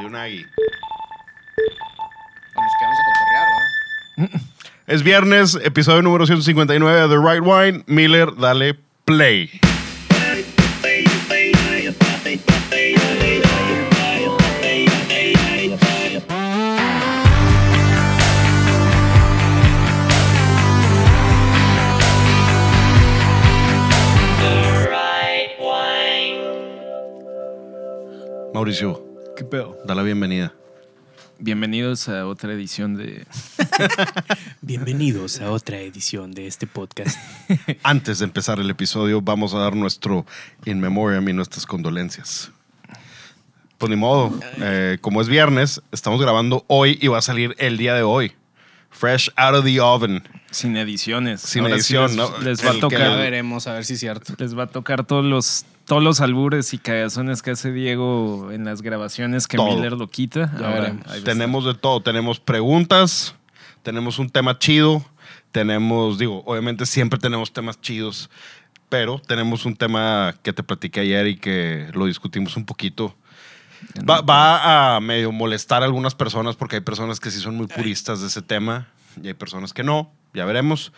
de Unagi. O nos quedamos a cotorrear, ¿verdad? Es viernes, episodio número 159 de The Right Wine. Miller, dale play. Mauricio, ¿Qué pedo? da la bienvenida. Bienvenidos a otra edición de. Bienvenidos a otra edición de este podcast. Antes de empezar el episodio, vamos a dar nuestro in memoriam y nuestras condolencias. Pues ni modo, eh, como es viernes, estamos grabando hoy y va a salir el día de hoy. Fresh out of the oven. Sin ediciones. Sin Ahora edición, les, ¿no? Les va a El tocar. Ya veremos, a ver si es cierto. Les va a tocar todos los, todos los albures y cagazones que hace Diego en las grabaciones que Todo. Miller lo quita. Ya Ahora, veremos. Tenemos de todo, tenemos preguntas, tenemos un tema chido, tenemos, digo, obviamente siempre tenemos temas chidos, pero tenemos un tema que te platiqué ayer y que lo discutimos un poquito. Va, va a medio molestar a algunas personas porque hay personas que sí son muy puristas de ese tema y hay personas que no, ya veremos.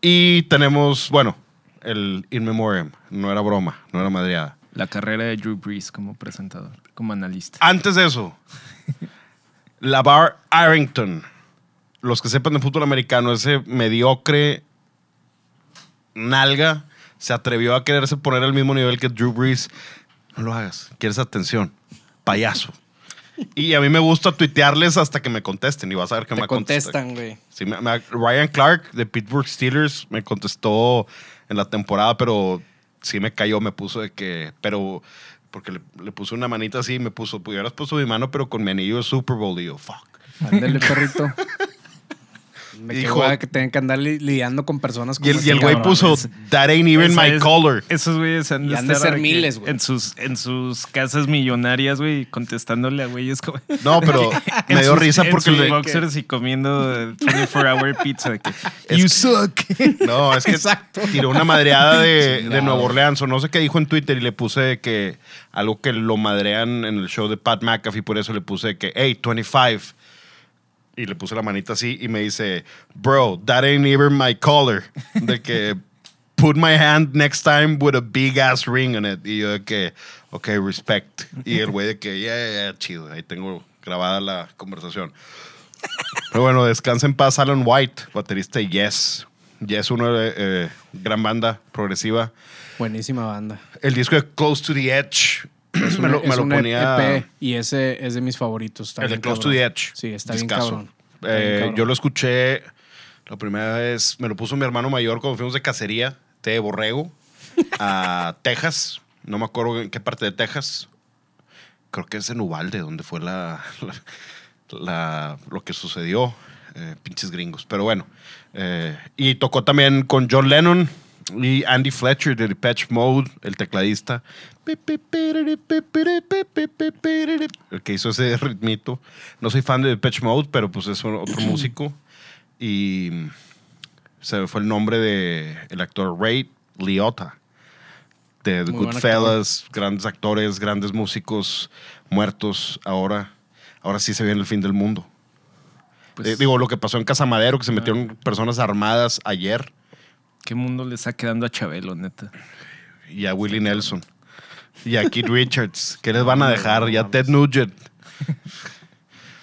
Y tenemos, bueno, el In Memoriam, no era broma, no era madreada. La carrera de Drew Brees como presentador, como analista. Antes de eso, Lavar Arrington, los que sepan de fútbol americano, ese mediocre nalga se atrevió a quererse poner al mismo nivel que Drew Brees. No lo hagas, quieres atención, payaso. Y a mí me gusta tuitearles hasta que me contesten y vas a ver que Te me contestan. contestan, güey. Sí, me- me- Ryan Clark de Pittsburgh Steelers me contestó en la temporada, pero sí me cayó, me puso de que, pero, porque le, le puse una manita así, me puso, hubieras puesto mi mano, pero con mi anillo de Super Bowl, y yo, fuck. Ándale, perrito. Me hueva que tengan que andar li- lidiando con personas como Y el, y el güey puso, that ain't even Esa my es- color. Esos güeyes han de, han de estar ser miles, güey. En sus, en sus casas millonarias, güey, contestándole a güeyes como. No, pero en me dio sus- risa en porque sus le- boxers y comiendo eh, 24-hour pizza. de que, you suck. No, es que Exacto. tiró una madreada de, de Nueva Orleans o no sé qué dijo en Twitter y le puse que algo que lo madrean en el show de Pat McAfee, por eso le puse que, hey, 25. Y le puse la manita así y me dice, bro, that ain't even my color. De que, put my hand next time with a big ass ring on it. Y yo de que, ok, respect. Y el güey de que, yeah, yeah, yeah, chido. Ahí tengo grabada la conversación. Pero bueno, descansa en paz Alan White, baterista de Yes. Yes, una eh, gran banda progresiva. Buenísima banda. El disco de Close to the Edge me lo, Es me lo un ponía. EP y ese es de mis favoritos. el de Close cabrón. to the Edge. Sí, está bien cabrón. Está bien Eh, cabrón. yo lo escuché la primera vez, me lo puso mi hermano mayor cuando fuimos de cacería de Borrego a Texas. No me acuerdo en qué parte de Texas. Creo que es en Uvalde, donde fue la, la- la- lo que sucedió. Eh, pinches gringos. Pero bueno. eh, y tocó también con John Lennon y Andy Fletcher de Depeche Mode, el tecladista. El que hizo ese ritmito. No soy fan de Depeche Mode, pero pues es otro músico. Y se fue el nombre de el actor Ray Liotta. De The Goodfellas, grandes actores, grandes músicos muertos ahora. Ahora sí se viene el fin del mundo. Pues, Eh, digo, lo que pasó en Casa Madero, que se metieron personas armadas ayer, ¿Qué mundo le está quedando a Chabelo, neta? y a Willie Nelson, y a Keith Richards. ¿Qué les van a dejar? Y a Ted Nugent.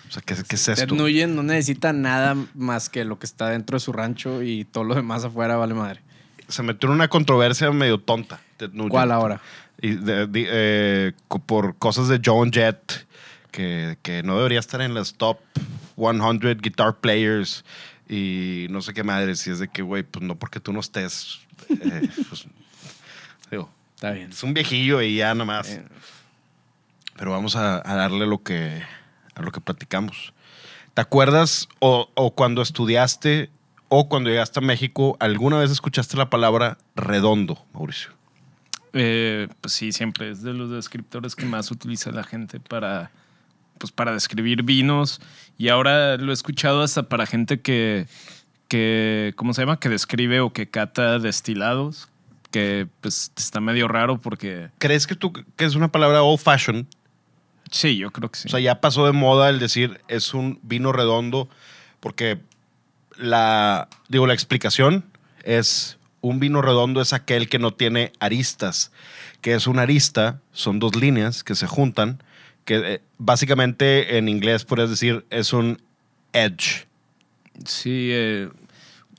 O sea, ¿qué, qué es Ted esto? Nugent no necesita nada más que lo que está dentro de su rancho y todo lo demás afuera vale madre. Se metió en una controversia medio tonta, Ted Nugent. ¿Cuál ahora? Y de- de- eh, co- por cosas de John Jett, que, que no debería estar en las top 100 guitar players y no sé qué madre, si es de que, güey, pues no porque tú no estés. eh, pues, Está bien. es un viejillo y ya nada más. Eh, Pero vamos a, a darle lo que, a lo que platicamos. ¿Te acuerdas o, o cuando estudiaste o cuando llegaste a México, alguna vez escuchaste la palabra redondo, Mauricio? Eh, pues sí, siempre es de los descriptores que más utiliza la gente para, pues para describir vinos. Y ahora lo he escuchado hasta para gente que, que, ¿cómo se llama? Que describe o que cata destilados, que pues está medio raro porque... ¿Crees que tú que es una palabra old fashion? Sí, yo creo que sí. O sea, ya pasó de moda el decir es un vino redondo, porque la, digo, la explicación es un vino redondo es aquel que no tiene aristas. que es una arista? Son dos líneas que se juntan, que eh, básicamente en inglés puedes decir es un edge. Sí, eh,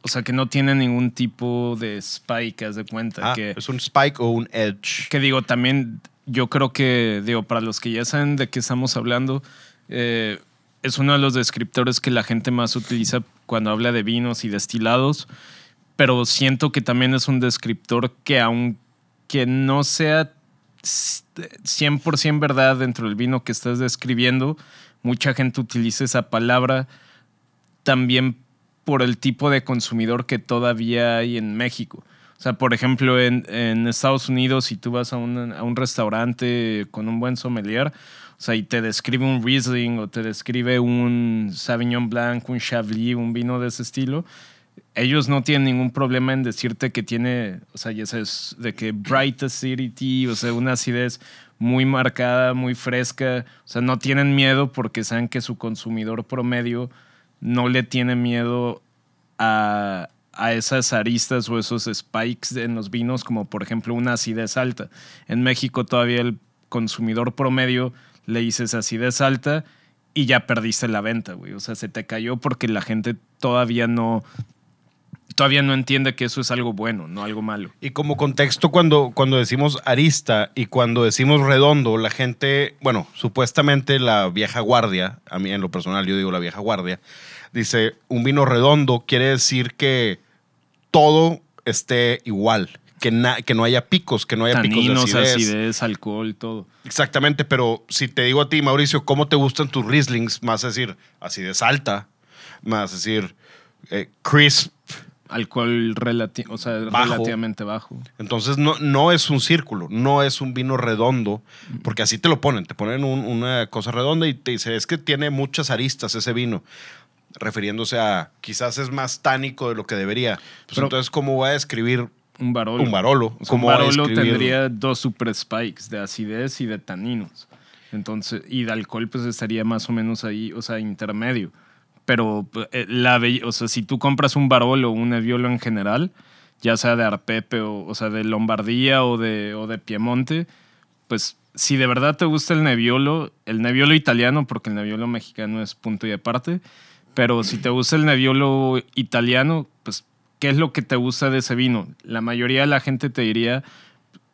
o sea, que no tiene ningún tipo de spike, haz de cuenta. Ah, que, es un spike o un edge. que digo, también yo creo que, digo, para los que ya saben de qué estamos hablando, eh, es uno de los descriptores que la gente más utiliza cuando habla de vinos y destilados, pero siento que también es un descriptor que aunque no sea 100% verdad dentro del vino que estás describiendo, mucha gente utiliza esa palabra también por el tipo de consumidor que todavía hay en México. O sea, por ejemplo, en, en Estados Unidos, si tú vas a un, a un restaurante con un buen sommelier, o sea, y te describe un Riesling o te describe un Sauvignon Blanc, un Chablis, un vino de ese estilo, ellos no tienen ningún problema en decirte que tiene, o sea, ya sabes, de que bright acidity, o sea, una acidez muy marcada, muy fresca. O sea, no tienen miedo porque saben que su consumidor promedio no le tiene miedo a, a esas aristas o esos spikes en los vinos, como por ejemplo una acidez alta. En México todavía el consumidor promedio le dices acidez alta y ya perdiste la venta, güey. O sea, se te cayó porque la gente todavía no todavía no entiende que eso es algo bueno, no algo malo. Y como contexto, cuando, cuando decimos arista y cuando decimos redondo, la gente, bueno, supuestamente la vieja guardia, a mí en lo personal yo digo la vieja guardia, dice, un vino redondo quiere decir que todo esté igual, que, na- que no haya picos, que no haya Taninos, picos de acidez. acidez, alcohol, todo. Exactamente, pero si te digo a ti, Mauricio, ¿cómo te gustan tus Rieslings? Más decir acidez alta, más decir eh, crisp. Alcohol relati- o sea, Bajo. relativamente bajo. Entonces no, no es un círculo, no es un vino redondo, porque así te lo ponen, te ponen un- una cosa redonda y te dice, es que tiene muchas aristas ese vino, refiriéndose a quizás es más tánico de lo que debería. Pues Pero- entonces, ¿cómo voy a describir Un barolo. un barolo? O sea, un ¿Cómo voy a barolo tendría dos super spikes de acidez y de taninos. Entonces, y de alcohol, pues estaría más o menos ahí, o sea, intermedio. Pero eh, la o sea, si tú compras un barolo o un Nebbiolo en general, ya sea de Arpepe o, o sea, de Lombardía o de, o de Piemonte, pues si de verdad te gusta el Nebbiolo, el Nebbiolo italiano, porque el Nebbiolo mexicano es punto y aparte, pero si te gusta el Nebbiolo italiano, pues, ¿qué es lo que te gusta de ese vino? La mayoría de la gente te diría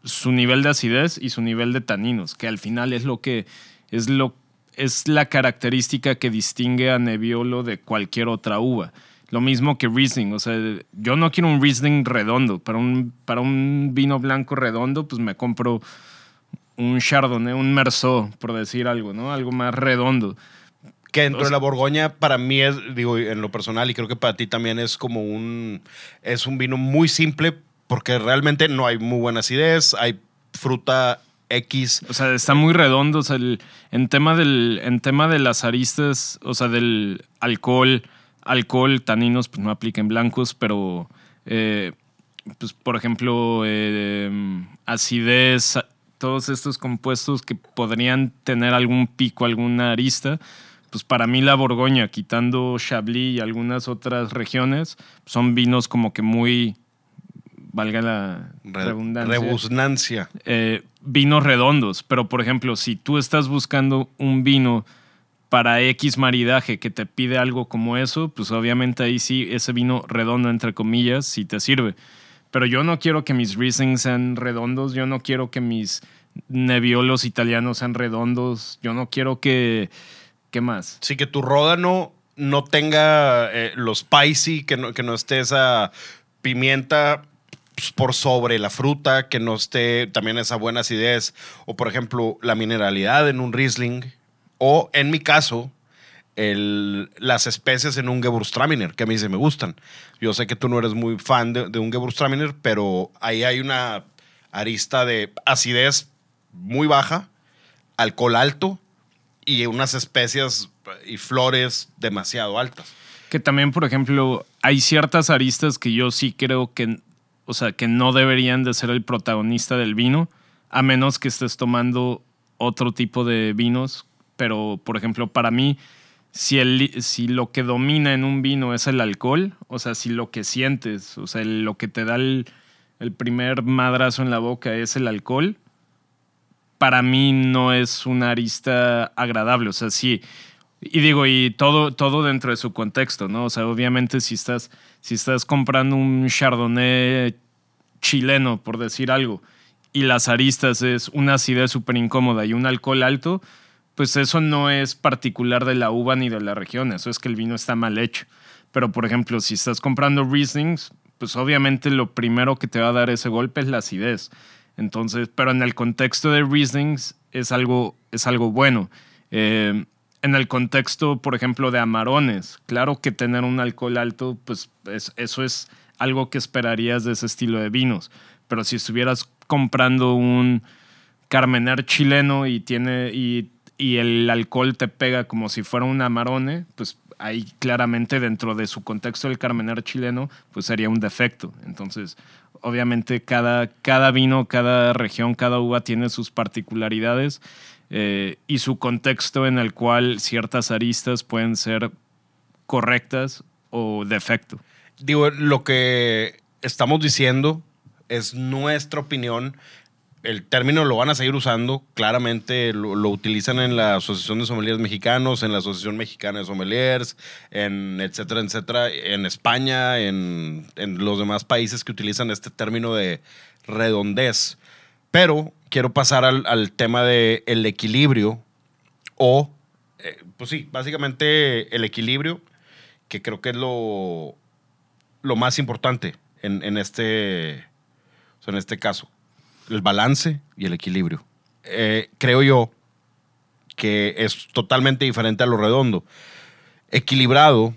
su nivel de acidez y su nivel de taninos, que al final es lo que es lo es la característica que distingue a Nebbiolo de cualquier otra uva. Lo mismo que Riesling, o sea, yo no quiero un Riesling redondo, para un, para un vino blanco redondo, pues me compro un Chardonnay, un Merceau, por decir algo, ¿no? Algo más redondo. Que dentro O sea- de la Borgoña, para mí es, digo, en lo personal, y creo que para ti también es como un, es un vino muy simple, porque realmente no hay muy buena acidez, hay fruta X. O sea, está muy redondo. O sea, el- en, tema del, en tema de las aristas, o sea, del alcohol, alcohol, taninos, pues no aplica en blancos, pero, eh, pues, por ejemplo, eh, acidez, todos estos compuestos que podrían tener algún pico, alguna arista, pues para mí la Borgoña, quitando Chablis y algunas otras regiones, son vinos como que muy, valga la Re- redundancia eh, vinos redondos. Pero, por ejemplo, si tú estás buscando un vino para X maridaje que te pide algo como eso, pues obviamente ahí sí, ese vino redondo, entre comillas, sí te sirve. Pero yo no quiero que mis Riesling sean redondos, yo no quiero que mis Nebbiolos italianos sean redondos, yo no quiero que... ¿Qué más? Sí, que tu ródano no tenga eh, los spicy, que no, que no esté esa pimienta por sobre la fruta, que no esté también esa buena acidez, o por ejemplo la mineralidad en un Riesling, o en mi caso, el- las especies en un Gewürztraminer, que a mí sí me gustan. Yo sé que tú no eres muy fan de, un Gewürztraminer, pero ahí hay una arista de acidez muy baja, alcohol alto y unas especias y flores demasiado altas. Que también, por ejemplo, hay ciertas aristas que yo sí creo que, o sea, que no deberían de ser el protagonista del vino, a menos que estés tomando otro tipo de vinos, pero por ejemplo, para mí, si, el, si lo que domina en un vino es el alcohol, o sea, si lo que sientes, o sea, lo que te da el, el primer madrazo en la boca es el alcohol, para mí no es una arista agradable. O sea, sí. Y digo, y todo, todo dentro de su contexto, ¿no? O sea, obviamente si estás, si estás comprando un chardonnay chileno, por decir algo, y las aristas es una acidez súper incómoda y un alcohol alto, pues eso no es particular de la uva ni de la región, eso es que el vino está mal hecho. Pero, por ejemplo, si estás comprando Rieslings, pues obviamente lo primero que te va a dar ese golpe es la acidez. Entonces, pero en el contexto de Rieslings es algo, es algo bueno. Eh, en el contexto, por ejemplo, de Amarones, claro que tener un alcohol alto, pues eso es algo que esperarías de ese estilo de vinos. Pero si estuvieras comprando un Carmener chileno y tiene y, el alcohol te pega como si fuera un Amarone, pues ahí claramente dentro de su contexto del Carmener chileno, pues sería un defecto. Entonces, obviamente cada, cada vino, cada región, cada uva tiene sus particularidades eh, y su contexto en el cual ciertas aristas pueden ser correctas o defecto. Digo, lo que estamos diciendo es nuestra opinión el término lo van a seguir usando, claramente lo, utilizan en la Asociación de Sommeliers Mexicanos, en la Asociación Mexicana de Sommeliers, en etcétera, etcétera, en España, en, los demás países que utilizan este término de redondez. Pero quiero pasar al, tema del el equilibrio o, eh, pues sí, básicamente el equilibrio, que creo que es lo, lo más importante en, este, en este caso el balance y el equilibrio. Eh, creo yo que es totalmente diferente a lo redondo. Equilibrado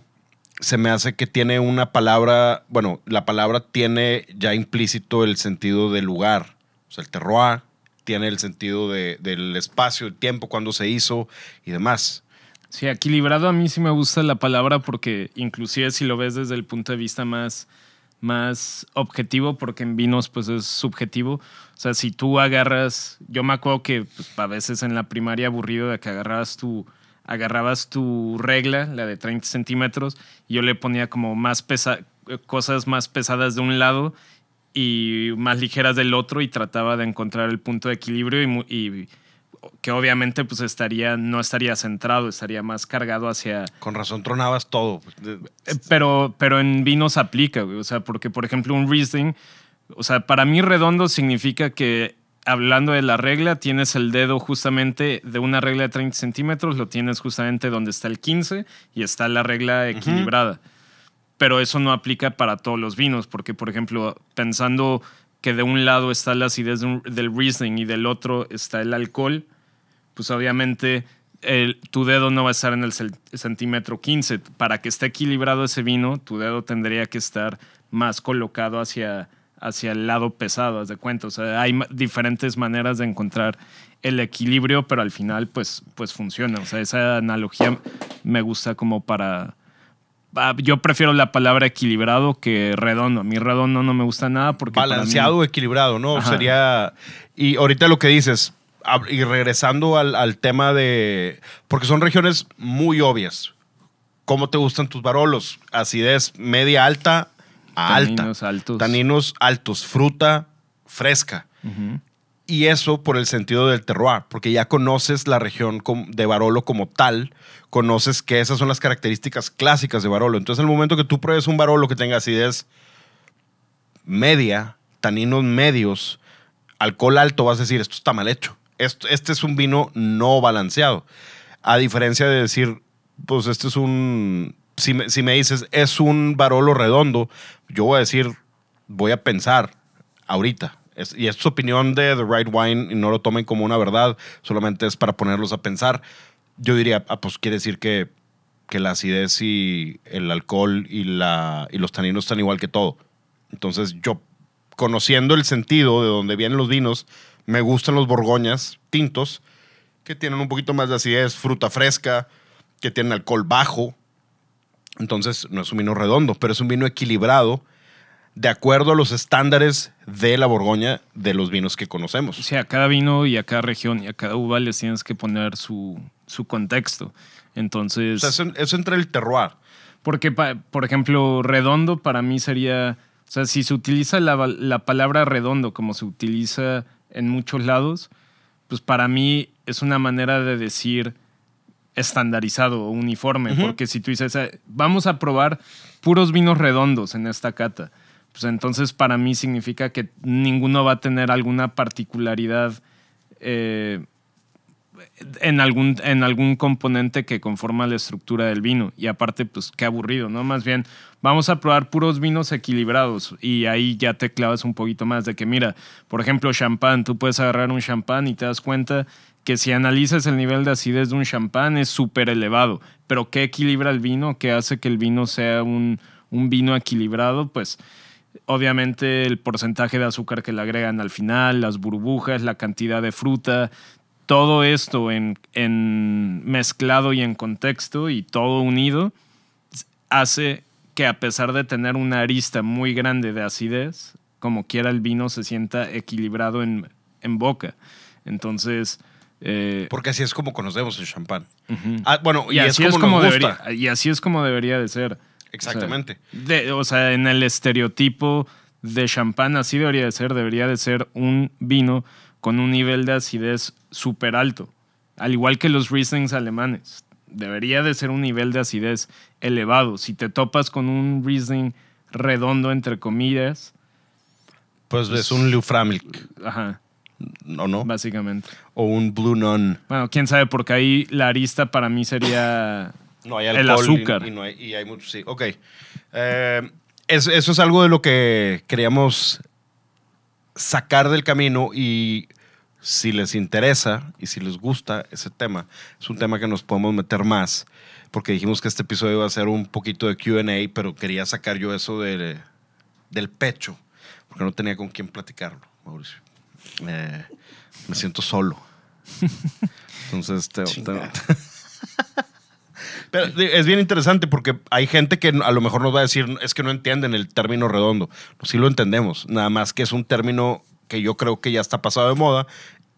se me hace que tiene una palabra, bueno, la palabra tiene ya implícito el sentido del lugar, o sea, el terroir, tiene el sentido del espacio, el tiempo, cuando se hizo y demás. Sí, equilibrado a mí sí me gusta la palabra porque inclusive si lo ves desde el punto de vista más más objetivo porque en vinos pues es subjetivo. O sea, si tú agarras, yo me acuerdo que pues, a veces en la primaria aburrido de que agarrabas tu, agarrabas tu regla, la de 30 centímetros, y yo le ponía como más pesa cosas más pesadas de un lado y más ligeras del otro y trataba de encontrar el punto de equilibrio y que obviamente pues estaría, no estaría centrado, estaría más cargado hacia... Con razón tronabas todo. Eh, pero, pero en vinos aplica, o sea, porque por ejemplo un Riesling, o sea, para mí redondo significa que hablando de la regla, tienes el dedo justamente de una regla de 30 centímetros, lo tienes justamente donde está el 15 y está la regla equilibrada. Pero eso no aplica para todos los vinos, porque por ejemplo, pensando que de un lado está la acidez del Riesling y del otro está el alcohol, pues obviamente tu dedo no va a estar en el centímetro 15. Para que esté equilibrado ese vino, tu dedo tendría que estar más colocado hacia, hacia el lado pesado, haz de cuenta. O sea, hay diferentes maneras de encontrar el equilibrio, pero al final pues, pues funciona. O sea, esa analogía me gusta como para yo prefiero la palabra equilibrado que redondo. A mí redondo no me gusta nada porque. Balanceado o equilibrado, ¿no? Sería. Y ahorita lo que dices, y regresando al, tema de. Porque son regiones muy obvias. ¿Cómo te gustan tus barolos? Acidez media alta a Taninos alta. altos. Taninos altos. Fruta fresca. Y eso por el sentido del terroir, porque ya conoces la región de Barolo como tal, conoces que esas son las características clásicas de Barolo. Entonces, en el momento que tú pruebes un Barolo que tenga acidez media, taninos medios, alcohol alto, vas a decir, esto está mal hecho. este es un vino no balanceado. A diferencia de decir, pues este es un... Si me, si me dices, es un Barolo redondo, yo voy a decir, voy a pensar ahorita, y es su opinión de The Right Wine y no lo tomen como una verdad, solamente es para ponerlos a pensar. Yo diría, ah, pues quiere decir que, que la acidez y el alcohol y, la, y los taninos están igual que todo. Entonces yo, conociendo el sentido de dónde vienen los vinos, me gustan los borgoñas tintos, que tienen un poquito más de acidez, fruta fresca, que tienen alcohol bajo. Entonces no es un vino redondo, pero es un vino equilibrado de acuerdo a los estándares de la Borgoña de los vinos que conocemos. O sea, a cada vino y a cada región y a cada uva les tienes que poner su, su contexto. Entonces, O sea, eso, eso entra el terroir. porque, por ejemplo, redondo para mí sería, o sea, si se utiliza la, la palabra redondo como se utiliza en muchos lados, pues para mí es una manera de decir estandarizado o uniforme, porque si tú dices, "Eh, vamos a probar puros vinos redondos en esta cata, pues entonces para mí significa que ninguno va a tener alguna particularidad eh, en, algún, en algún componente que conforma la estructura del vino. Y aparte, pues qué aburrido, ¿no? Más bien, vamos a probar puros vinos equilibrados y ahí ya te clavas un poquito más de que, mira, por ejemplo, champán, tú puedes agarrar un champán y te das cuenta que si analizas el nivel de acidez de un champán es súper elevado, pero ¿qué equilibra el vino? ¿Qué hace que el vino sea un, un vino equilibrado? Pues obviamente el porcentaje de azúcar que le agregan al final, las burbujas, la cantidad de fruta, todo esto en, en mezclado y en contexto y todo unido hace que a pesar de tener una arista muy grande de acidez, como quiera el vino se sienta equilibrado en, en boca. Entonces, eh, Porque así es como conocemos el champán. Ah, bueno, y, y, es así como, es como debería, y así es como debería de ser. Exactamente. O sea, de- o sea, en el estereotipo de champán así debería de ser. Debería de ser un vino con un nivel de acidez súper alto. Al igual que los Rieslings alemanes. Debería de ser un nivel de acidez elevado. Si te topas con un Riesling redondo, entre comillas, pues es un Liuframilk, ajá, ¿o no? básicamente. O un Blue Nun. Bueno, quién sabe, porque ahí la arista para mí sería No hay El alcohol y- azúcar. Y, no hay, y hay mucho, sí. Ok. Eh, es- eso es algo de lo que queríamos sacar del camino y si les interesa y si les gusta ese tema, es un tema que nos podemos meter más porque dijimos que este episodio iba a ser un poquito de QA, pero quería sacar yo eso de- del pecho porque no tenía con quién platicarlo, Mauricio. Eh, me siento solo. Entonces, te, te- pero es bien interesante porque hay gente que a lo mejor nos va a decir, es que no entienden el término redondo. Pues sí lo entendemos, nada más que es un término que yo creo que ya está pasado de moda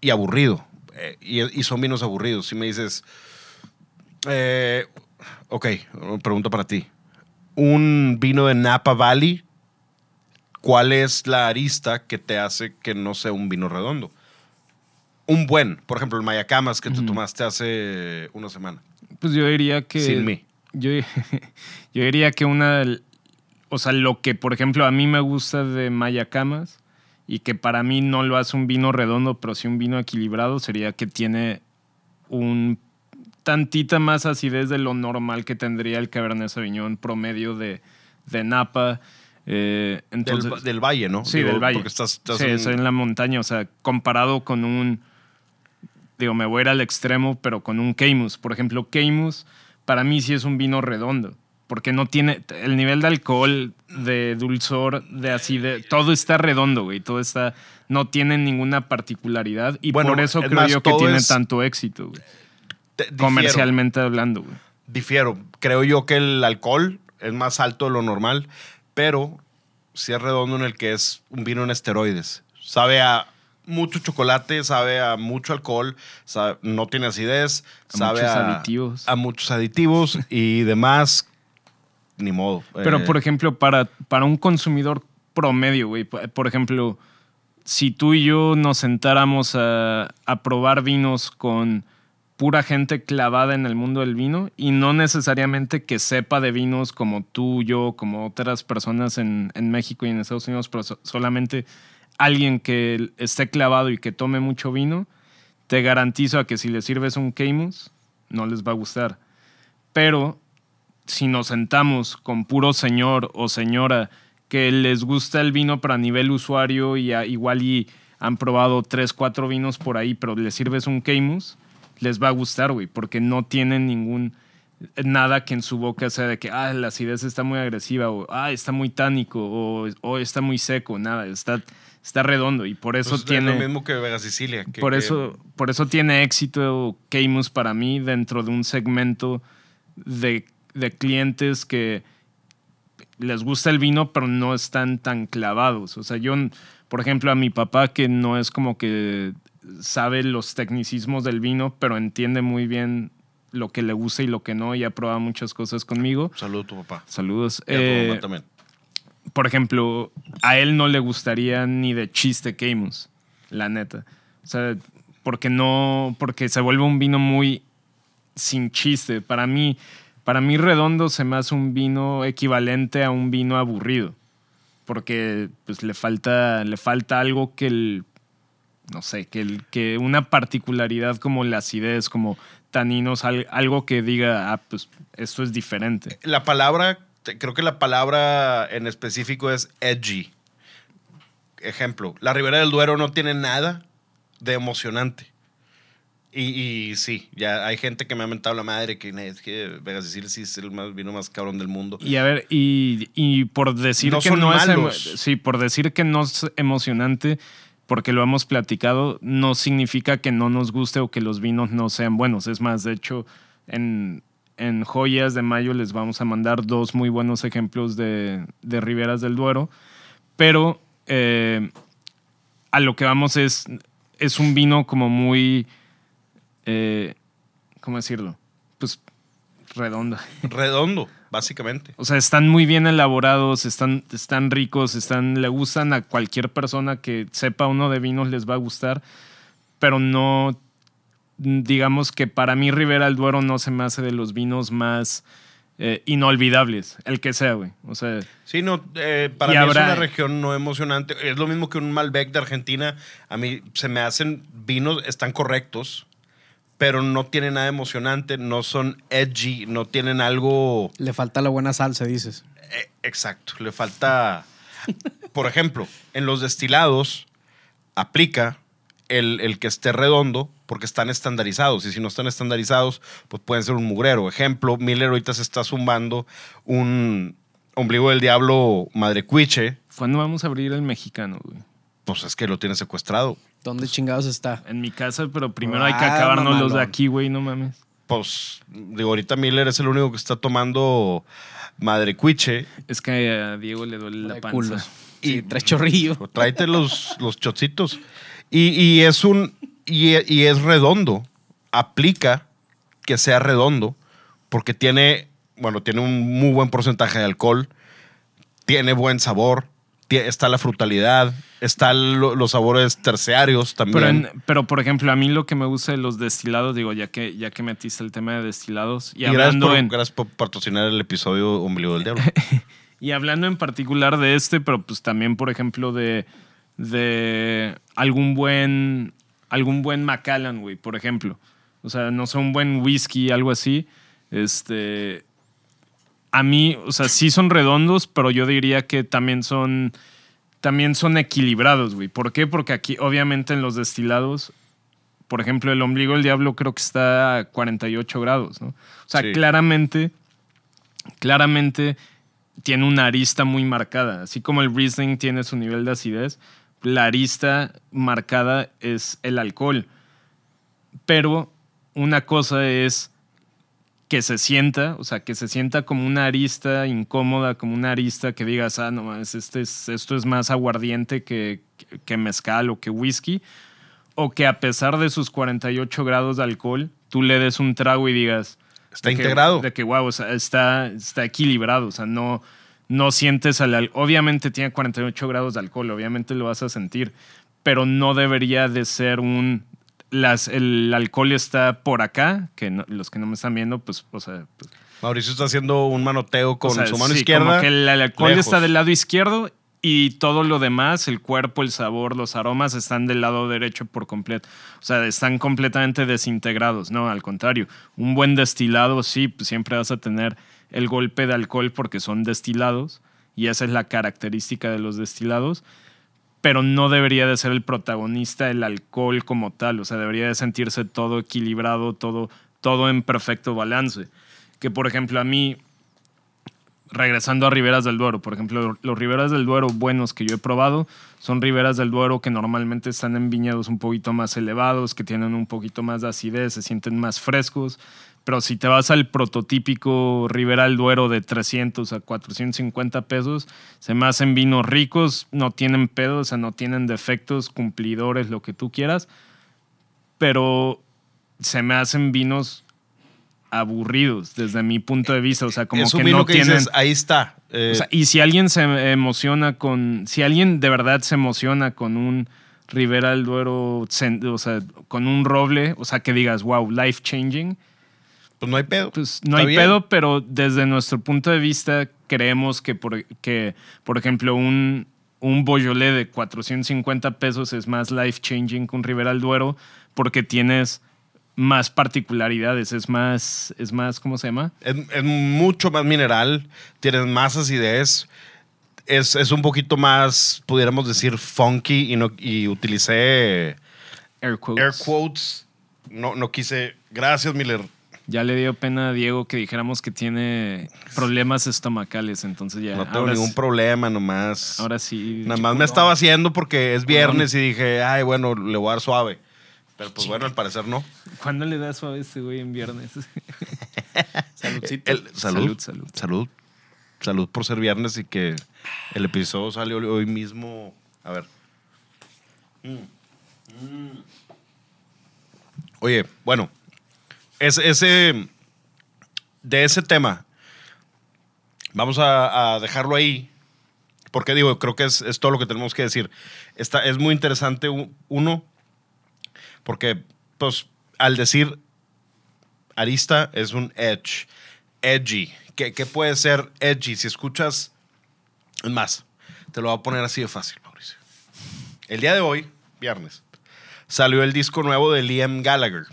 y aburrido. Eh, y, y son vinos aburridos. Si me dices, eh, ok, pregunta para ti. Un vino de Napa Valley, ¿cuál es la arista que te hace que no sea un vino redondo? Un buen, por ejemplo, el Mayacamas que te Ujú. tomaste hace una semana. Pues yo diría que. Sin mí. Yo, yo diría que una. O sea, lo que, por ejemplo, a mí me gusta de Mayacamas y que para mí no lo hace un vino redondo, pero sí un vino equilibrado, sería que tiene un tantita más acidez de lo normal que tendría el Cabernet Sauvignon promedio de, de Napa. Eh, Del, entonces, del valle, ¿no? Sí, Digo, del valle. Porque estás, estás sí, en- en la montaña, o sea, comparado con un, digo, me voy a ir al extremo, pero con un Keimus. Por ejemplo, Keimus para mí sí es un vino redondo, porque no tiene el nivel de alcohol, de dulzor, de acidez, todo está redondo, güey, todo está, no tiene ninguna particularidad y Bueno, por eso es creo más, yo que tiene tanto éxito, güey, te- comercialmente hablando, güey. Difiero. Creo yo que el alcohol es más alto de lo normal, pero sí es redondo en el que es un vino en esteroides. Sabe a mucho chocolate, sabe a mucho alcohol, sabe- no tiene acidez, A sabe muchos a, aditivos. a muchos aditivos y demás. Ni modo. Pero, Eh, por ejemplo, para, para un consumidor promedio, güey, por ejemplo, si tú y yo nos sentáramos a, a probar vinos con pura gente clavada en el mundo del vino y no necesariamente que sepa de vinos como tú, yo, como otras personas en, en México y en Estados Unidos, pero so- solamente alguien que esté clavado y que tome mucho vino, te garantizo a que si le sirves un Keimus, no les va a gustar. Pero si nos sentamos con puro señor o señora que les gusta el vino pero a nivel usuario y a- igual y han probado tres, cuatro vinos por ahí, pero les sirves un Keimus, les va a gustar, güey, porque no tienen ningún nada que en su boca sea de que ah, la acidez está muy agresiva o ah, está muy tánico o, o está muy seco, nada, está, está redondo y por eso pues, tiene Es lo mismo que Vega Sicilia. que- por que- eso, por eso tiene éxito Keimus para mí dentro de un segmento de, de clientes que les gusta el vino, pero no están tan clavados. O sea, yo, por ejemplo, a mi papá, que no es como que sabe los tecnicismos del vino, pero entiende muy bien lo que le gusta y lo que no, y ha probado muchas cosas conmigo. Saludos a tu papá. Saludos. Y a tu Eh, mamá también. Por ejemplo, a él no le gustaría ni de chiste Camus, la neta. O sea, porque no, porque se vuelve un vino muy sin chiste. Para mí, para mí redondo se me hace un vino equivalente a un vino aburrido. Porque pues le falta, le falta algo que el, no sé, que, el, que una particularidad como la acidez, como taninos, al- algo que diga, ah, pues esto es diferente. La palabra, te- creo que la palabra en específico es edgy. Ejemplo, la Ribera del Duero no tiene nada de emocionante. Y, y sí, ya hay gente que me ha mentado la madre que es que Vegas decir sí es el más, vino más cabrón del mundo. Y a ver, y, y por decir No que no es malos. sí, por decir que no es emocionante, porque lo hemos platicado, no significa que no nos guste o que los vinos no sean buenos. Es más, de hecho, en, en Joyas de Mayo les vamos a mandar dos muy buenos ejemplos de, de Riberas del Duero. Pero eh, a lo que vamos es, es un vino como muy, eh, ¿cómo decirlo? Pues redondo. Redondo, básicamente. O sea, están muy bien elaborados, están, están ricos, están, le gustan a cualquier persona que sepa uno de vinos, les va a gustar, pero no, digamos que para mí Rivera del Duero no se me hace de los vinos más eh, inolvidables, el que sea, güey. O sea, Sí, no, eh, para mí habrá- es una región no emocionante. Es lo mismo que un Malbec de Argentina. A mí se me hacen vinos, están correctos, pero no tienen nada emocionante, no son edgy, no tienen algo Le falta la buena salsa, dices. eh, exacto. Le falta, por ejemplo, en los destilados aplica el, el que esté redondo porque están estandarizados. Y si no están estandarizados, pues pueden ser un mugrero. Ejemplo, Miller ahorita se está zumbando un ombligo del diablo madrecuiche. ¿cuándo vamos a abrir el mexicano, güey? Pues es que lo tiene secuestrado. ¿Dónde chingados está? En mi casa, pero primero hay que Ah, acabarnos los de aquí, güey, no mames. Pues, digo, ahorita Miller es el único que está tomando madrecuiche. Es que a Diego le duele la panza. Y tres chorrillos. Pues Tráete los, los chocitos. Y, y es un. Y, y es redondo. Aplica que sea redondo. Porque tiene. Bueno, tiene un muy buen porcentaje de alcohol. Tiene buen sabor. Está la frutalidad. Están lo- los sabores terciarios también. Pero, en- pero, por ejemplo, a mí lo que me gusta de los destilados, digo, ya que, ya que metiste el tema de destilados, y, y gracias hablando por, en, gracias por patrocinar el episodio Ombligo del Diablo. Y hablando en particular de este, pero pues también, por ejemplo, de, de algún buen algún buen Macallan, güey, por ejemplo. O sea, no sé, un buen whisky, algo así. Este. A mí, o sea, sí son redondos, pero yo diría que también son. También son equilibrados, güey. ¿Por qué? Porque aquí, obviamente, en los destilados, por ejemplo, el ombligo del diablo creo que está a 48 grados, ¿no? O sea, Sí. claramente, claramente tiene una arista muy marcada. Así como el Riesling tiene su nivel de acidez, la arista marcada es el alcohol. Pero una cosa es que se sienta, o sea, que se sienta como una arista incómoda, como una arista que digas, ah, no, este es, esto es más aguardiente que, que mezcal o que whisky, o que a pesar de sus 48 grados de alcohol, tú le des un trago y digas, Está de que- integrado. de que, wow, o sea, está, está equilibrado. O sea, no, no sientes al, Obviamente tiene 48 grados de alcohol, obviamente lo vas a sentir, pero no debería de ser un. Las, el alcohol está por acá, que no- los que no me están viendo, pues, o sea. pues, Mauricio está haciendo un manoteo con o sea, su mano sí, izquierda. Como que el, el alcohol lejos. está del lado izquierdo y todo lo demás, el cuerpo, el sabor, los aromas, están del lado derecho por completo. O sea, están completamente desintegrados, ¿no? Al contrario, un buen destilado, sí, pues siempre vas a tener el golpe de alcohol porque son destilados y esa es la característica de los destilados. Pero no debería de ser el protagonista el alcohol como tal. O sea, debería de sentirse todo equilibrado, todo, todo en perfecto balance. Que, por ejemplo, a mí, regresando a Riberas del Duero, por ejemplo, los Riberas del Duero buenos que yo he probado son Riberas del Duero que normalmente están en viñedos un poquito más elevados, que tienen un poquito más de acidez, se sienten más frescos, Pero si te vas al prototípico Ribera del Duero de 300 a 450 pesos, se me hacen vinos ricos, no tienen pedos, o sea, no tienen defectos, cumplidores, lo que tú quieras. Pero se me hacen vinos aburridos desde mi punto de vista. O sea, como que no que tienen. dices, ahí está. Eh, O sea, y si alguien se emociona con. Si alguien de verdad se emociona con un Ribera del Duero, o sea, con un roble, o sea, que digas, wow, life changing, pues no hay pedo. pues no Está hay bien. pedo, pero desde nuestro punto de vista, creemos que, por, que, por ejemplo, un, un Beaujolais de 450 pesos es más life changing que un Ribera del Duero porque tienes más particularidades, es más, es más, ¿cómo se llama? Es, es mucho más mineral, tienes más acidez. Es, es un poquito más, pudiéramos decir, funky y, no, y utilicé Air quotes. air quotes. No, no quise. Gracias, Miller. Ya le dio pena a Diego que dijéramos que tiene problemas estomacales, entonces ya. No tengo ningún problema, nomás. ahora sí. Nada más me estaba haciendo porque es viernes y dije, ay, bueno, le voy a dar suave. Pero pues bueno, al parecer no. ¿Cuándo le das suave a este güey en viernes? El- salud, Salud, salud. salud. Salud por ser viernes y que el episodio salió hoy mismo. A ver. Mm. Mm. Oye, bueno. Ese, ese- de ese tema, vamos a, a dejarlo ahí. Porque digo, creo que es, es todo lo que tenemos que decir. Está, es muy interesante, uno, porque, pues, al decir arista es un edge. Edgy. ¿Qué, qué puede ser edgy? Si escuchas. Es más, te lo voy a poner así de fácil, Mauricio. El día de hoy, viernes, salió el disco nuevo de Liam Gallagher.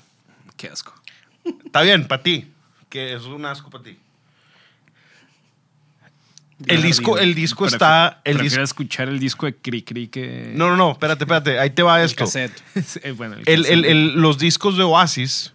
Qué asco. Está bien, para ti. Que es un asco para ti. El disco, el disco está. El Prefiero disco, escuchar el disco de Cri Cri que. no, no, no, espérate, espérate. Ahí te va El esto. cassette. Eh, bueno, el El- el- cassette. el- los discos de Oasis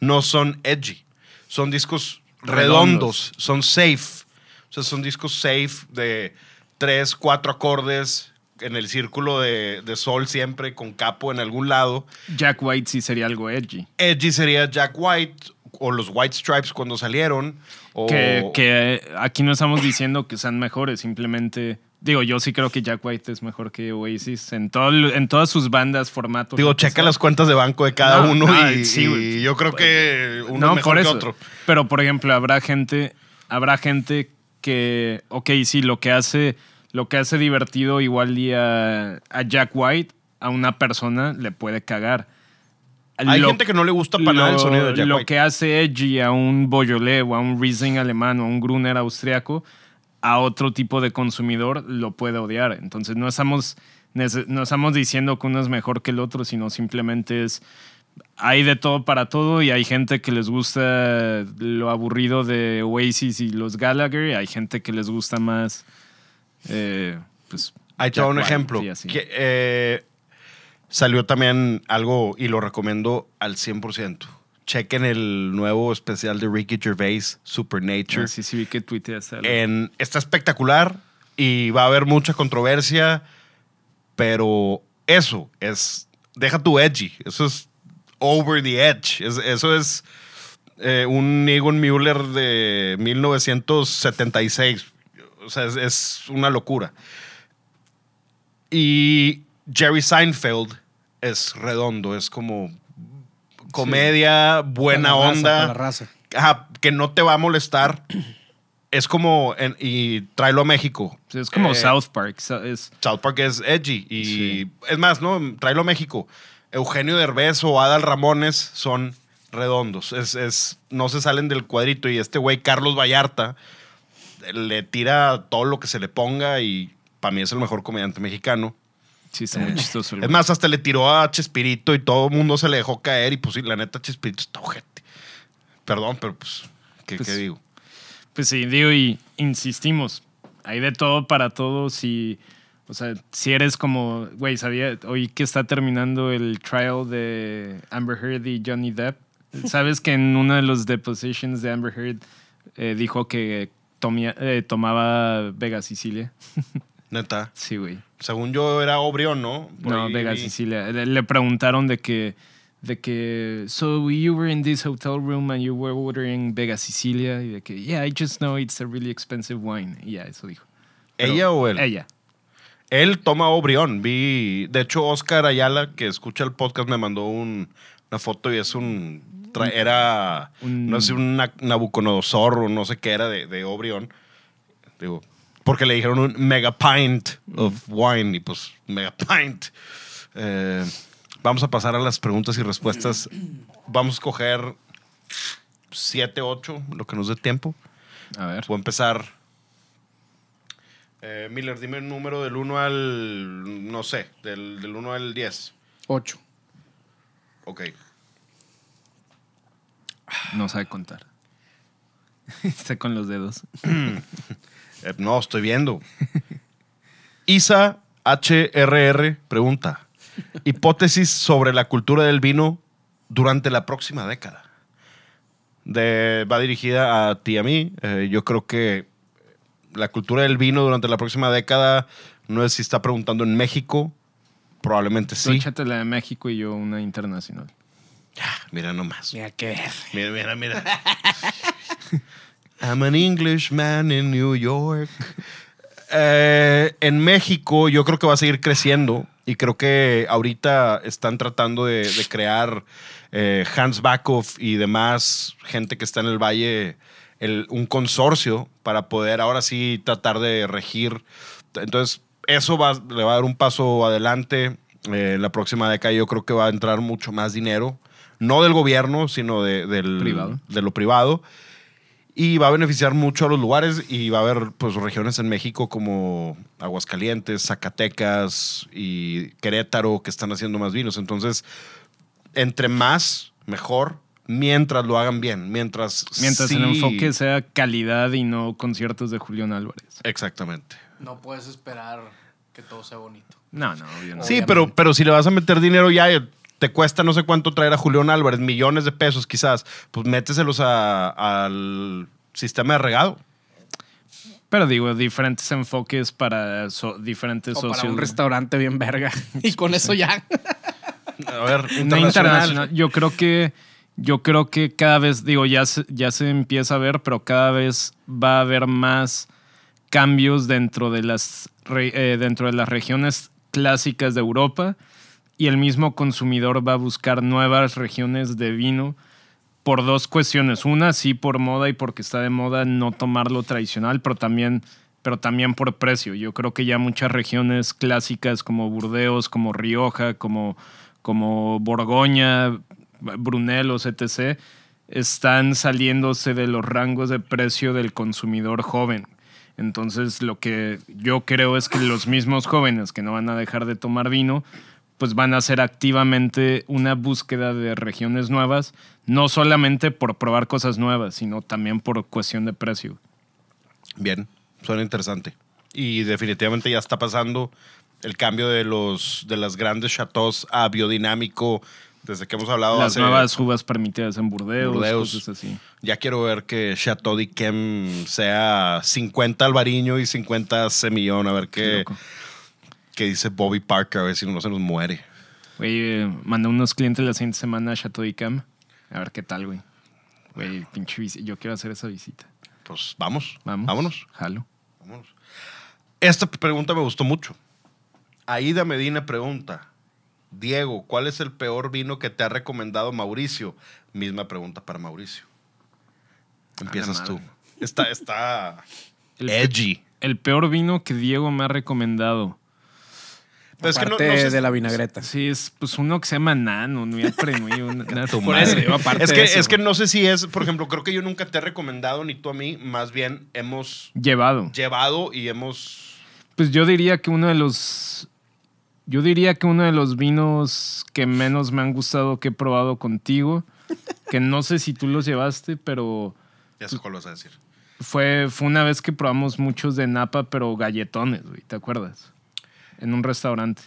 no son edgy. Son discos redondos. Redondos. Son safe. O sea, son discos safe de tres, cuatro acordes en el círculo de, de sol siempre con capo en algún lado. Jack White sí sería algo edgy. Edgy sería Jack White o los White Stripes cuando salieron. O, Que, que aquí no estamos diciendo que sean mejores, simplemente. Digo, yo sí creo que Jack White es mejor que Oasis en, todo, en todas sus bandas, formatos. Digo, checa sea. las cuentas de banco de cada No, uno no, y, sí, y yo creo que uno no, es mejor por que otro. Pero, por ejemplo, habrá gente, habrá gente que, ok, sí, lo que hace, lo que hace divertido igual y a, a Jack White, a una persona le puede cagar. Hay Lo- gente que no le gusta para nada el sonido de Jack Lo White. que hace edgy a un Beaujolais o a un Riesling alemán o a un Gruner austriaco, a otro tipo de consumidor lo puede odiar. Entonces no estamos, no estamos diciendo que uno es mejor que el otro, sino simplemente es... Hay de todo para todo y hay gente que les gusta lo aburrido de Oasis y los Gallagher y hay gente que les gusta más... eh, pues, Ahí te un ejemplo. Que, eh, salió también algo, y lo recomiendo al 100%. Chequen el nuevo especial de Ricky Gervais, Supernature. Ah, sí, sí vi que tuiteaste algo. En, está espectacular y va a haber mucha controversia, pero eso es, deja tu edgy, eso es over the edge, Es- eso es eh, un Egon Müller de 1976, o sea, es, es una locura. Y Jerry Seinfeld es redondo, es como comedia, buena Para la raza, onda para raza. ajá, que no te va a molestar. Es como, en- y tráelo a México. Sí, es como Eh, South Park. Es, South Park es edgy. Y Sí. es más, ¿no? Tráelo a México. Eugenio Derbez o Adal Ramones son redondos. Es, es, no se salen del cuadrito. Y este güey, Carlos Vallarta, le tira todo lo que se le ponga y para mí es el mejor comediante mexicano. Sí, está muy chistoso. el Es güey. más, hasta le tiró a Chespirito y todo el mundo se le dejó caer. Y pues sí, la neta, Chespirito está ojete. Perdón, pero pues, ¿qué, Pues, qué digo? Pues sí, digo, y insistimos, hay de todo para todos y, o sea, si eres como, güey, sabía, hoy que está terminando el trial de Amber Heard y Johnny Depp, sabes que en uno de los depositions de Amber Heard eh, dijo que tomía- eh, tomaba Vega Sicilia. Neta. Sí, güey. Según yo era Obrión, ¿no? Por No, ahí Vega. Sicilia. Le, le preguntaron de que, de que, so you were in this hotel room and you were ordering Vega Sicilia, y de que, yeah, I just know it's a really expensive wine. Y ya, eso dijo. Pero- ¿Ella o él? Ella. Él toma Obrión. Vi, de hecho, Oscar Ayala, que escucha el podcast, me mandó un- una foto y es un. tra- era. Un- no sé, un na- Nabucodonosor o no sé qué era de, de Obrión. Digo, porque le dijeron un mega pint of wine y pues mega pint. Eh, vamos a pasar a las preguntas y respuestas. Vamos a escoger 7, 8, lo que nos dé tiempo. A ver. Voy a empezar. Eh, Miller, dime el número del 1 al. No sé, del, del 1 al 10. Ocho. Ok. No sabe contar. Está con los dedos. Eh, no, estoy viendo. Isa HRR pregunta: Hipótesis sobre la cultura del vino durante la próxima década. De- va dirigida a ti y a mí. Eh, yo creo que la cultura del vino durante la próxima década, no sé si está preguntando en México. Probablemente sí. échate la de México y yo una internacional. Mira nomás. Mira qué ver. Mira, mira, mira. I'm an Englishman in New York. Eh, en México yo creo que va a seguir creciendo y creo que ahorita están tratando de, de crear eh, Hans Backhoff y demás gente que está en el valle el- un consorcio para poder ahora sí tratar de regir. Entonces eso va, le va a dar un paso adelante. Eh, en la próxima década yo creo que va a entrar mucho más dinero, no del gobierno, sino de, del, Privado. de lo privado y va a beneficiar mucho a los lugares y va a haber pues regiones en México como Aguascalientes, Zacatecas y Querétaro que están haciendo más vinos. Entonces, entre más, mejor, mientras lo hagan bien, mientras... Mientras sí- el enfoque sea calidad y no conciertos de Julián Álvarez. Exactamente. No puedes esperar que todo sea bonito. No, no, obvio no. Sí, Obviamente. pero, pero si le vas a meter dinero ya, te cuesta no sé cuánto traer a Julián Álvarez, millones de pesos quizás, pues méteselos a- al sistema de regado. Pero digo, diferentes enfoques para so- diferentes O para socios. un restaurante bien verga. Y con eso ya. A ver, No internacional. internacional. Yo creo que yo creo que cada vez, digo, ya se, ya se empieza a ver, pero cada vez va a haber más cambios dentro de las re- eh, dentro de las regiones clásicas de Europa y el mismo consumidor va a buscar nuevas regiones de vino por dos cuestiones. Una, sí por moda y porque está de moda no tomar lo tradicional, pero también, pero también por precio. Yo creo que ya muchas regiones clásicas como Burdeos, como Rioja, como, como Borgoña, Brunelos, etc., están saliéndose de los rangos de precio del consumidor joven. Entonces, lo que yo creo es que los mismos jóvenes que no van a dejar de tomar vino, pues van a hacer activamente una búsqueda de regiones nuevas, no solamente por probar cosas nuevas, sino también por cuestión de precio. Bien, suena interesante. Y definitivamente ya está pasando el cambio de los de las grandes chateaux a biodinámico desde que hemos hablado Las hace- nuevas uvas permitidas en Burdeos, Burdeos. cosas así. Ya quiero ver que Chateau d'Yquem sea 50 Alvariño y 50 Semillón, a ver Qué qué, qué dice Bobby Parker, a ver si no se nos muere. Güey, eh, mandé unos clientes la siguiente semana a Chateau d'Yquem. A ver qué tal, güey. Güey, pinche visita. Yo quiero hacer esa visita. Pues vamos, Vamos. vámonos. Jalo. vámonos. Esta pregunta me gustó mucho. Aida Medina pregunta, Diego, ¿cuál es el peor vino que te ha recomendado Mauricio? Misma pregunta para Mauricio. Empiezas tú. Está, está El, edgy. el peor vino que Diego me ha recomendado. Pero es que no- Aparte no sé- de la vinagreta. Sí, es pues uno que se llama Nano, no ya aprendí una- una- Tu Por madre. eso, aparte es de que, eso. es que no sé si es, por ejemplo, creo que yo nunca te he recomendado, ni tú a mí, más bien hemos Llevado. llevado y hemos... Pues yo diría que uno de los. Yo diría que uno de los vinos que menos me han gustado que he probado contigo, que no sé si tú los llevaste, pero Ya sé cuál vas a decir. fue, fue una vez que probamos muchos de Napa, pero galletones, güey, ¿te acuerdas? En un restaurante.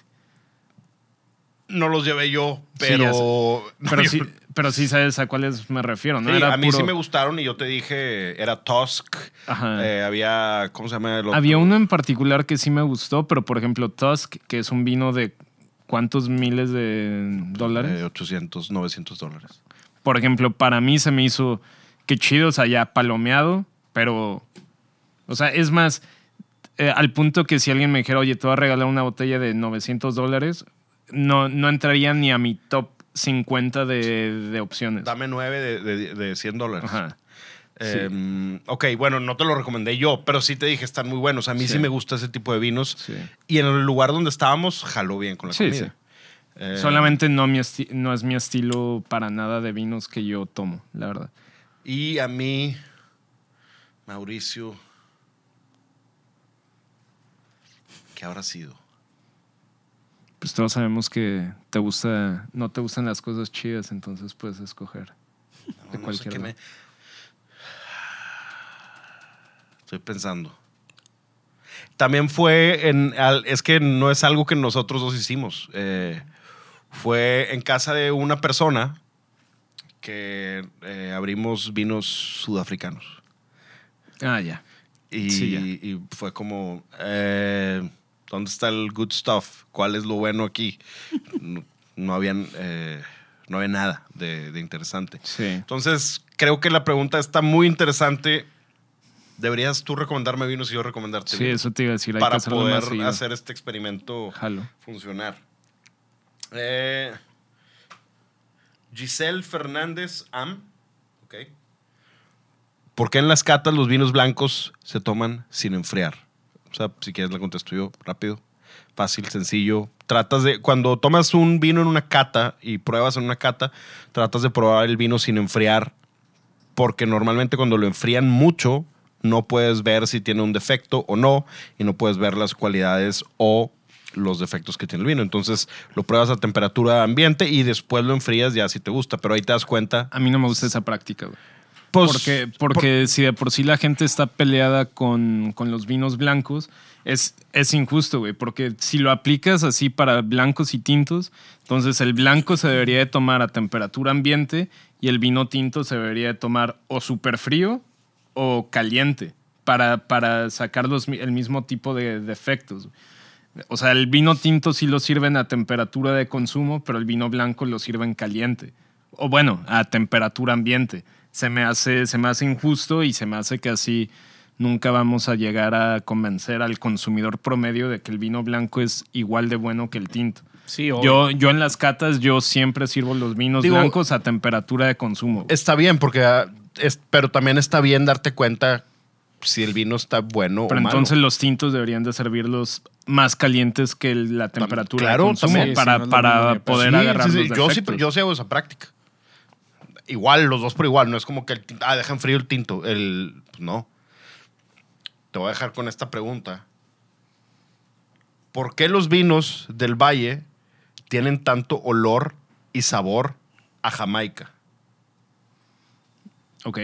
No los llevé yo, Sí, pero... no, Pero yo- sí, pero sí sabes a cuáles me refiero, ¿no? Sí, Era a mí puro- sí me gustaron y yo te dije, era Tusk, Ajá. eh, había, ¿cómo se llama? el otro? Había uno en particular que sí me gustó, pero por ejemplo, Tusk, que es un vino de cuántos miles de dólares. Eh, 800, 900 dólares. Por ejemplo, para mí se me hizo que chido, o sea, ya palomeado, pero, o sea, es más, eh, al punto que si alguien me dijera, oye, te voy a regalar una botella de 900 dólares, no, no entraría ni a mi top 50 de, de opciones. Dame 9 de, de, de 100 dólares. Ajá. Eh, Ok, bueno, no te lo recomendé yo, pero sí te dije, están muy buenos. A mí sí, Sí. me gusta ese tipo de vinos. Sí. Y en el lugar donde estábamos, jaló bien con la comida. Eh, Solamente no, mi no es mi estilo para nada de vinos que yo tomo, la verdad. Y a mí, Mauricio, ¿qué habrá sido? Pues todos sabemos que te gusta, no te gustan las cosas chidas, entonces puedes escoger. No, De no cualquier me... Estoy pensando. También fue en... Es que no es algo que nosotros dos hicimos. Eh, fue en casa de una persona que eh, abrimos vinos sudafricanos. Ah, ya. Y, Sí, ya. y fue como, eh, ¿dónde está el good stuff? ¿Cuál es lo bueno aquí? No, no habían, eh, no había nada de, de interesante. Sí. Entonces, creo que la pregunta está muy interesante. ¿Deberías tú recomendarme vinos y yo recomendarte Sí, eso te iba a decir. Hay Para poder más hacer este experimento Jalo. funcionar. Eh, Giselle Fernández Am. Ok. ¿Por qué en las catas los vinos blancos se toman sin enfriar? O sea, si quieres la contesto yo rápido. Fácil, sencillo. Tratas de. Cuando tomas un vino en una cata y pruebas en una cata, tratas de probar el vino sin enfriar. Porque normalmente cuando lo enfrían mucho, no puedes ver si tiene un defecto o no. Y no puedes ver las cualidades o los defectos que tiene el vino. Entonces lo pruebas a temperatura ambiente y después lo enfrías ya si te gusta. Pero ahí te das cuenta. A mí no me gusta esa práctica, güey. Pues, Porque, porque si de por sí la gente está peleada con, con los vinos blancos, es, es injusto, güey. Porque si lo aplicas así para blancos y tintos, entonces el blanco se debería de tomar a temperatura ambiente y el vino tinto se debería de tomar o súper frío o caliente para, para sacar los el mismo tipo de, de efectos. O sea, el vino tinto sí lo sirven a temperatura de consumo, pero el vino blanco lo sirven caliente. O bueno, a temperatura ambiente. Se me hace, se me hace injusto y se me hace que así nunca vamos a llegar a convencer al consumidor promedio de que el vino blanco es igual de bueno que el tinto. Sí. Yo, yo en las catas, yo siempre sirvo los vinos Digo- blancos a temperatura de consumo. Está bien, porque. ah, es- pero también está bien darte cuenta si el vino está bueno Pero o malo. entonces los tintos deberían de servirlos más calientes que la temperatura claro, de consumo también. para, Sí, no para pedo. poder Sí, agarrar sí, sí. los Yo, yo sí hago esa práctica. Igual, los dos por igual. No es como que el tinto, ah, dejan frío el tinto. El, pues no. Te voy a dejar con esta pregunta. ¿Por qué los vinos del valle tienen tanto olor y sabor a Jamaica? Ok.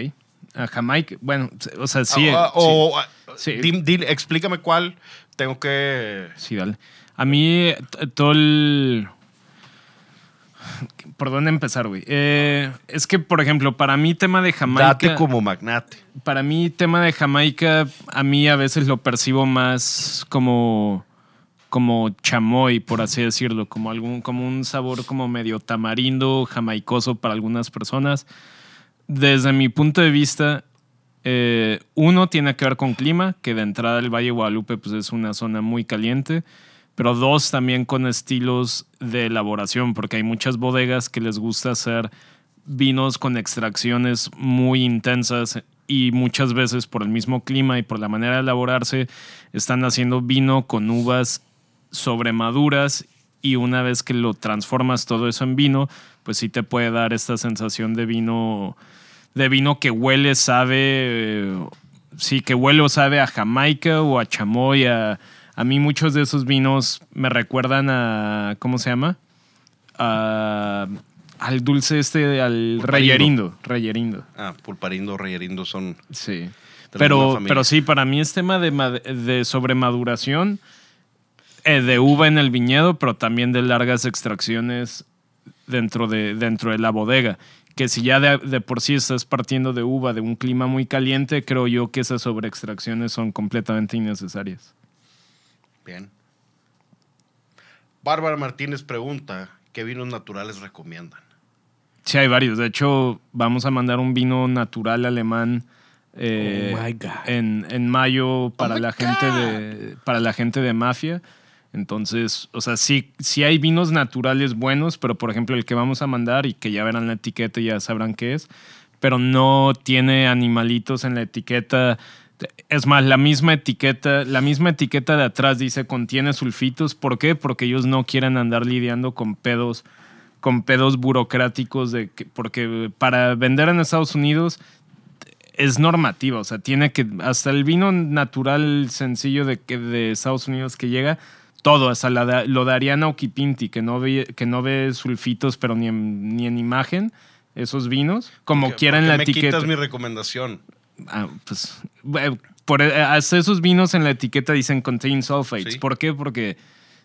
A Jamaica, bueno, o sea, sí. Ah, sí. o, ah, Sí. explícame cuál. Tengo que. Sí, dale. A mí, todo el. ¿Por dónde empezar, güey? Eh, es que, por ejemplo, para mí, tema de Jamaica. Date como magnate. Para mí, tema de Jamaica, a mí a veces lo percibo más como. como chamoy, por así decirlo. Como, algún, como un sabor como medio tamarindo, jamaicoso para algunas personas. Desde mi punto de vista, eh, uno tiene que ver con clima, que de entrada el Valle de Guadalupe pues, es una zona muy caliente, pero dos también con estilos de elaboración, porque hay muchas bodegas que les gusta hacer vinos con extracciones muy intensas y muchas veces por el mismo clima y por la manera de elaborarse están haciendo vino con uvas sobremaduras y una vez que lo transformas todo eso en vino, pues sí te puede dar esta sensación de vino de vino que huele, sabe, eh, sí, que huele o sabe a Jamaica o a chamoy. A, a mí muchos de esos vinos me recuerdan a, ¿cómo se llama? A- al dulce este, al reyerindo. Reyerindo. Ah, pulparindo, reyerindo son. Sí. Pero, pero sí, para mí es tema de, de sobremaduración, eh, de uva en el viñedo, pero también de largas extracciones dentro de, dentro de la bodega. Que si ya de, de por sí estás partiendo de uva de un clima muy caliente, creo yo que esas sobreextracciones son completamente innecesarias. Bien. Bárbara Martínez pregunta, ¿qué vinos naturales recomiendan? Sí, hay varios. De hecho, vamos a mandar un vino natural alemán eh, Oh my God. en, en mayo para my la gente de para la gente de mafia. Entonces, o sea, sí, sí hay vinos naturales buenos, pero por ejemplo el que vamos a mandar y que ya verán la etiqueta y ya sabrán qué es, pero no tiene animalitos en la etiqueta. Es más, la misma etiqueta, la misma etiqueta de atrás dice contiene sulfitos. ¿Por qué? Porque ellos no quieren andar lidiando con pedos con pedos burocráticos de que, porque para vender en Estados Unidos es normativa, o sea, tiene que hasta el vino natural sencillo de que de Estados Unidos que llega todo, hasta la lo de Ariana Okipinti, que no ve, que no ve sulfitos, pero ni en, ni en imagen, esos vinos, como ¿Por qué- quieran la me etiqueta. quitas mi recomendación? Ah, pues, eh, por, eh, hasta esos vinos en la etiqueta dicen contain sulfates. Sí. ¿Por qué? Porque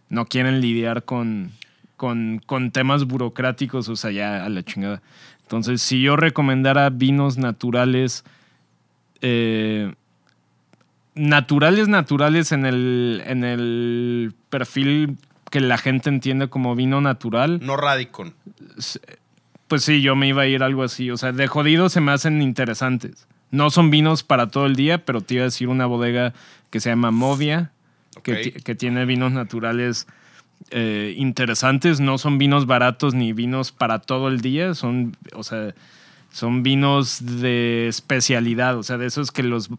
no quieren lidiar con, con, con temas burocráticos, o sea, ya a la chingada. Entonces, si yo recomendara vinos naturales, eh, naturales, naturales en el, en el perfil que la gente entiende como vino natural, No Radicon. pues sí, yo me iba a ir algo así. O sea, de jodido se me hacen interesantes. No son vinos para todo el día, pero te iba a decir una bodega que se llama Movia, que, que tiene vinos naturales eh, interesantes. No son vinos baratos ni vinos para todo el día. Son, o sea, son vinos de especialidad. O sea, de esos que los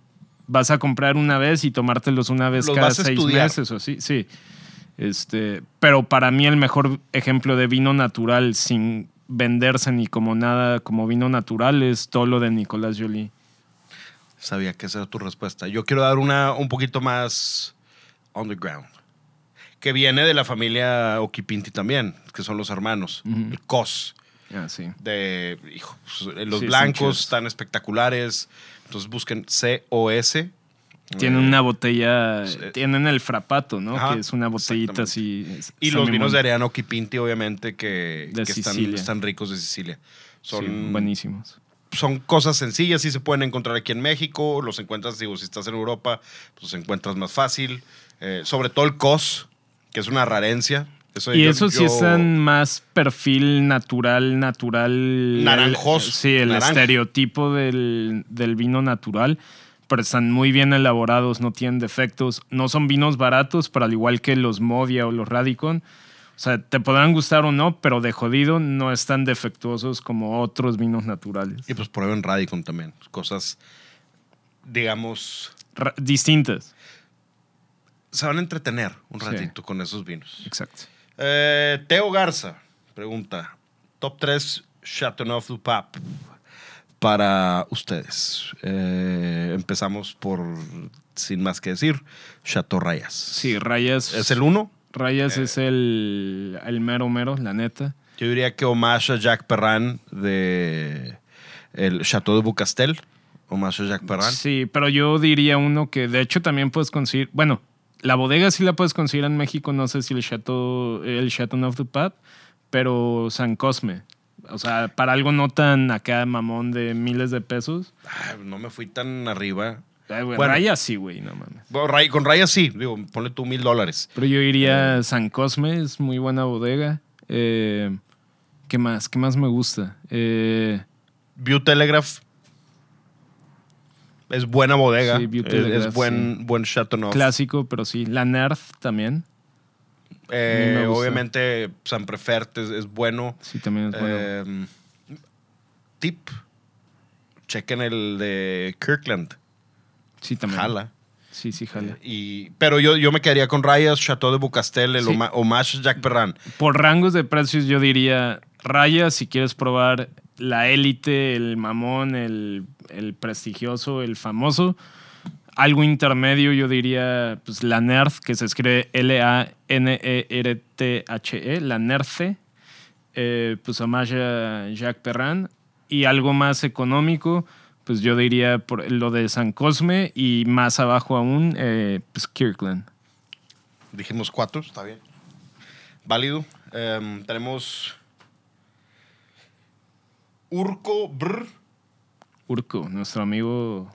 vas a comprar una vez y tomártelos una vez Los cada seis estudiar. meses o así. Sí. Este, pero para mí el mejor ejemplo de vino natural sin venderse ni como nada como vino natural es todo lo de Nicolás Jolie. Sabía que esa era tu respuesta. Yo quiero dar una un poquito más underground. Que viene de la familia Okipinti también, que son los hermanos. El COS. Ah, sí. De, hijo, pues, los Sí, están blancos están espectaculares. Entonces busquen COS. Tienen Eh, una botella, tienen el frapato, ¿no? Ajá, que es una botellita así. Y los vinos de bueno. Ariano Okipinti, obviamente, que, De que están, ricos de Sicilia. Son, Sí, buenísimos. Son cosas sencillas, sí se pueden encontrar aquí en México, los encuentras, digo, si estás en Europa, pues los encuentras más fácil. Eh, sobre todo el COS, que es una rarencia. Eso Y yo- esos sí yo- están más perfil natural, natural. Naranjoso, El- sí, el naranja. estereotipo del, del vino natural. Pero están muy bien elaborados, no tienen defectos. No son vinos baratos, pero al igual que los Movia o los Radicon. O sea, te podrán gustar o no, pero de jodido no están defectuosos como otros vinos naturales. Y pues prueben Radicon también. Cosas, digamos, Ra- distintas. se van a entretener un Sí. ratito con esos vinos. Exacto. Eh, Teo Garza pregunta: Top 3 Chateauneuf du Pape para ustedes. Eh, empezamos por, sin más que decir, Chateau Rayas. Sí, Rayas. ¿Es el uno? Rayas es el, el mero mero, la neta. Yo diría que homage a Jacques Perrin de el Chateau de Bucastel. Homage a Jacques Perrin. Sí, pero yo diría uno que de hecho también puedes conseguir. Bueno, la bodega sí la puedes conseguir en México, no sé si el Chateau, el Chateau of the Pape, pero San Cosme. O sea, para algo no tan acá mamón de miles de pesos. Ay, no me fui tan arriba. Ay, güey, Bueno. Rayas sí, güey, no mames. Bueno, Ray- con Rayas sí, digo, ponle tú mil dólares. Pero yo iría a San Cosme, es muy buena bodega. Eh, ¿Qué más? ¿Qué más me gusta? Eh, View Telegraph es buena bodega. Sí, View Es- Telegraph, es buen, buen Chateauneuf. clásico, pero sí. La Nerf también. Eh, A mí me gusta. obviamente, San Prefert es, es bueno. Sí, también es bueno. Eh, tip: chequen el de Kirkland. Sí, también. Jala. Sí, sí, jala. Y, pero yo, yo me quedaría con Rayas, Chateau de Bucastel, el Sí. Homa- Homage Jacques Perrin. Por rangos de precios, yo diría Raya si quieres probar la élite, el mamón, el, el prestigioso, el famoso. Algo intermedio, yo diría pues, la Nerf, que se escribe L-A-N-E-R-T-H-E, la Nerfe. Eh, pues homage a Jacques Perrin. Y algo más económico, pues yo diría por lo de San Cosme y más abajo aún, eh, pues Kirkland. Dijimos cuatro, está bien. Válido. Em, tenemos Urco Brr. Urco, nuestro amigo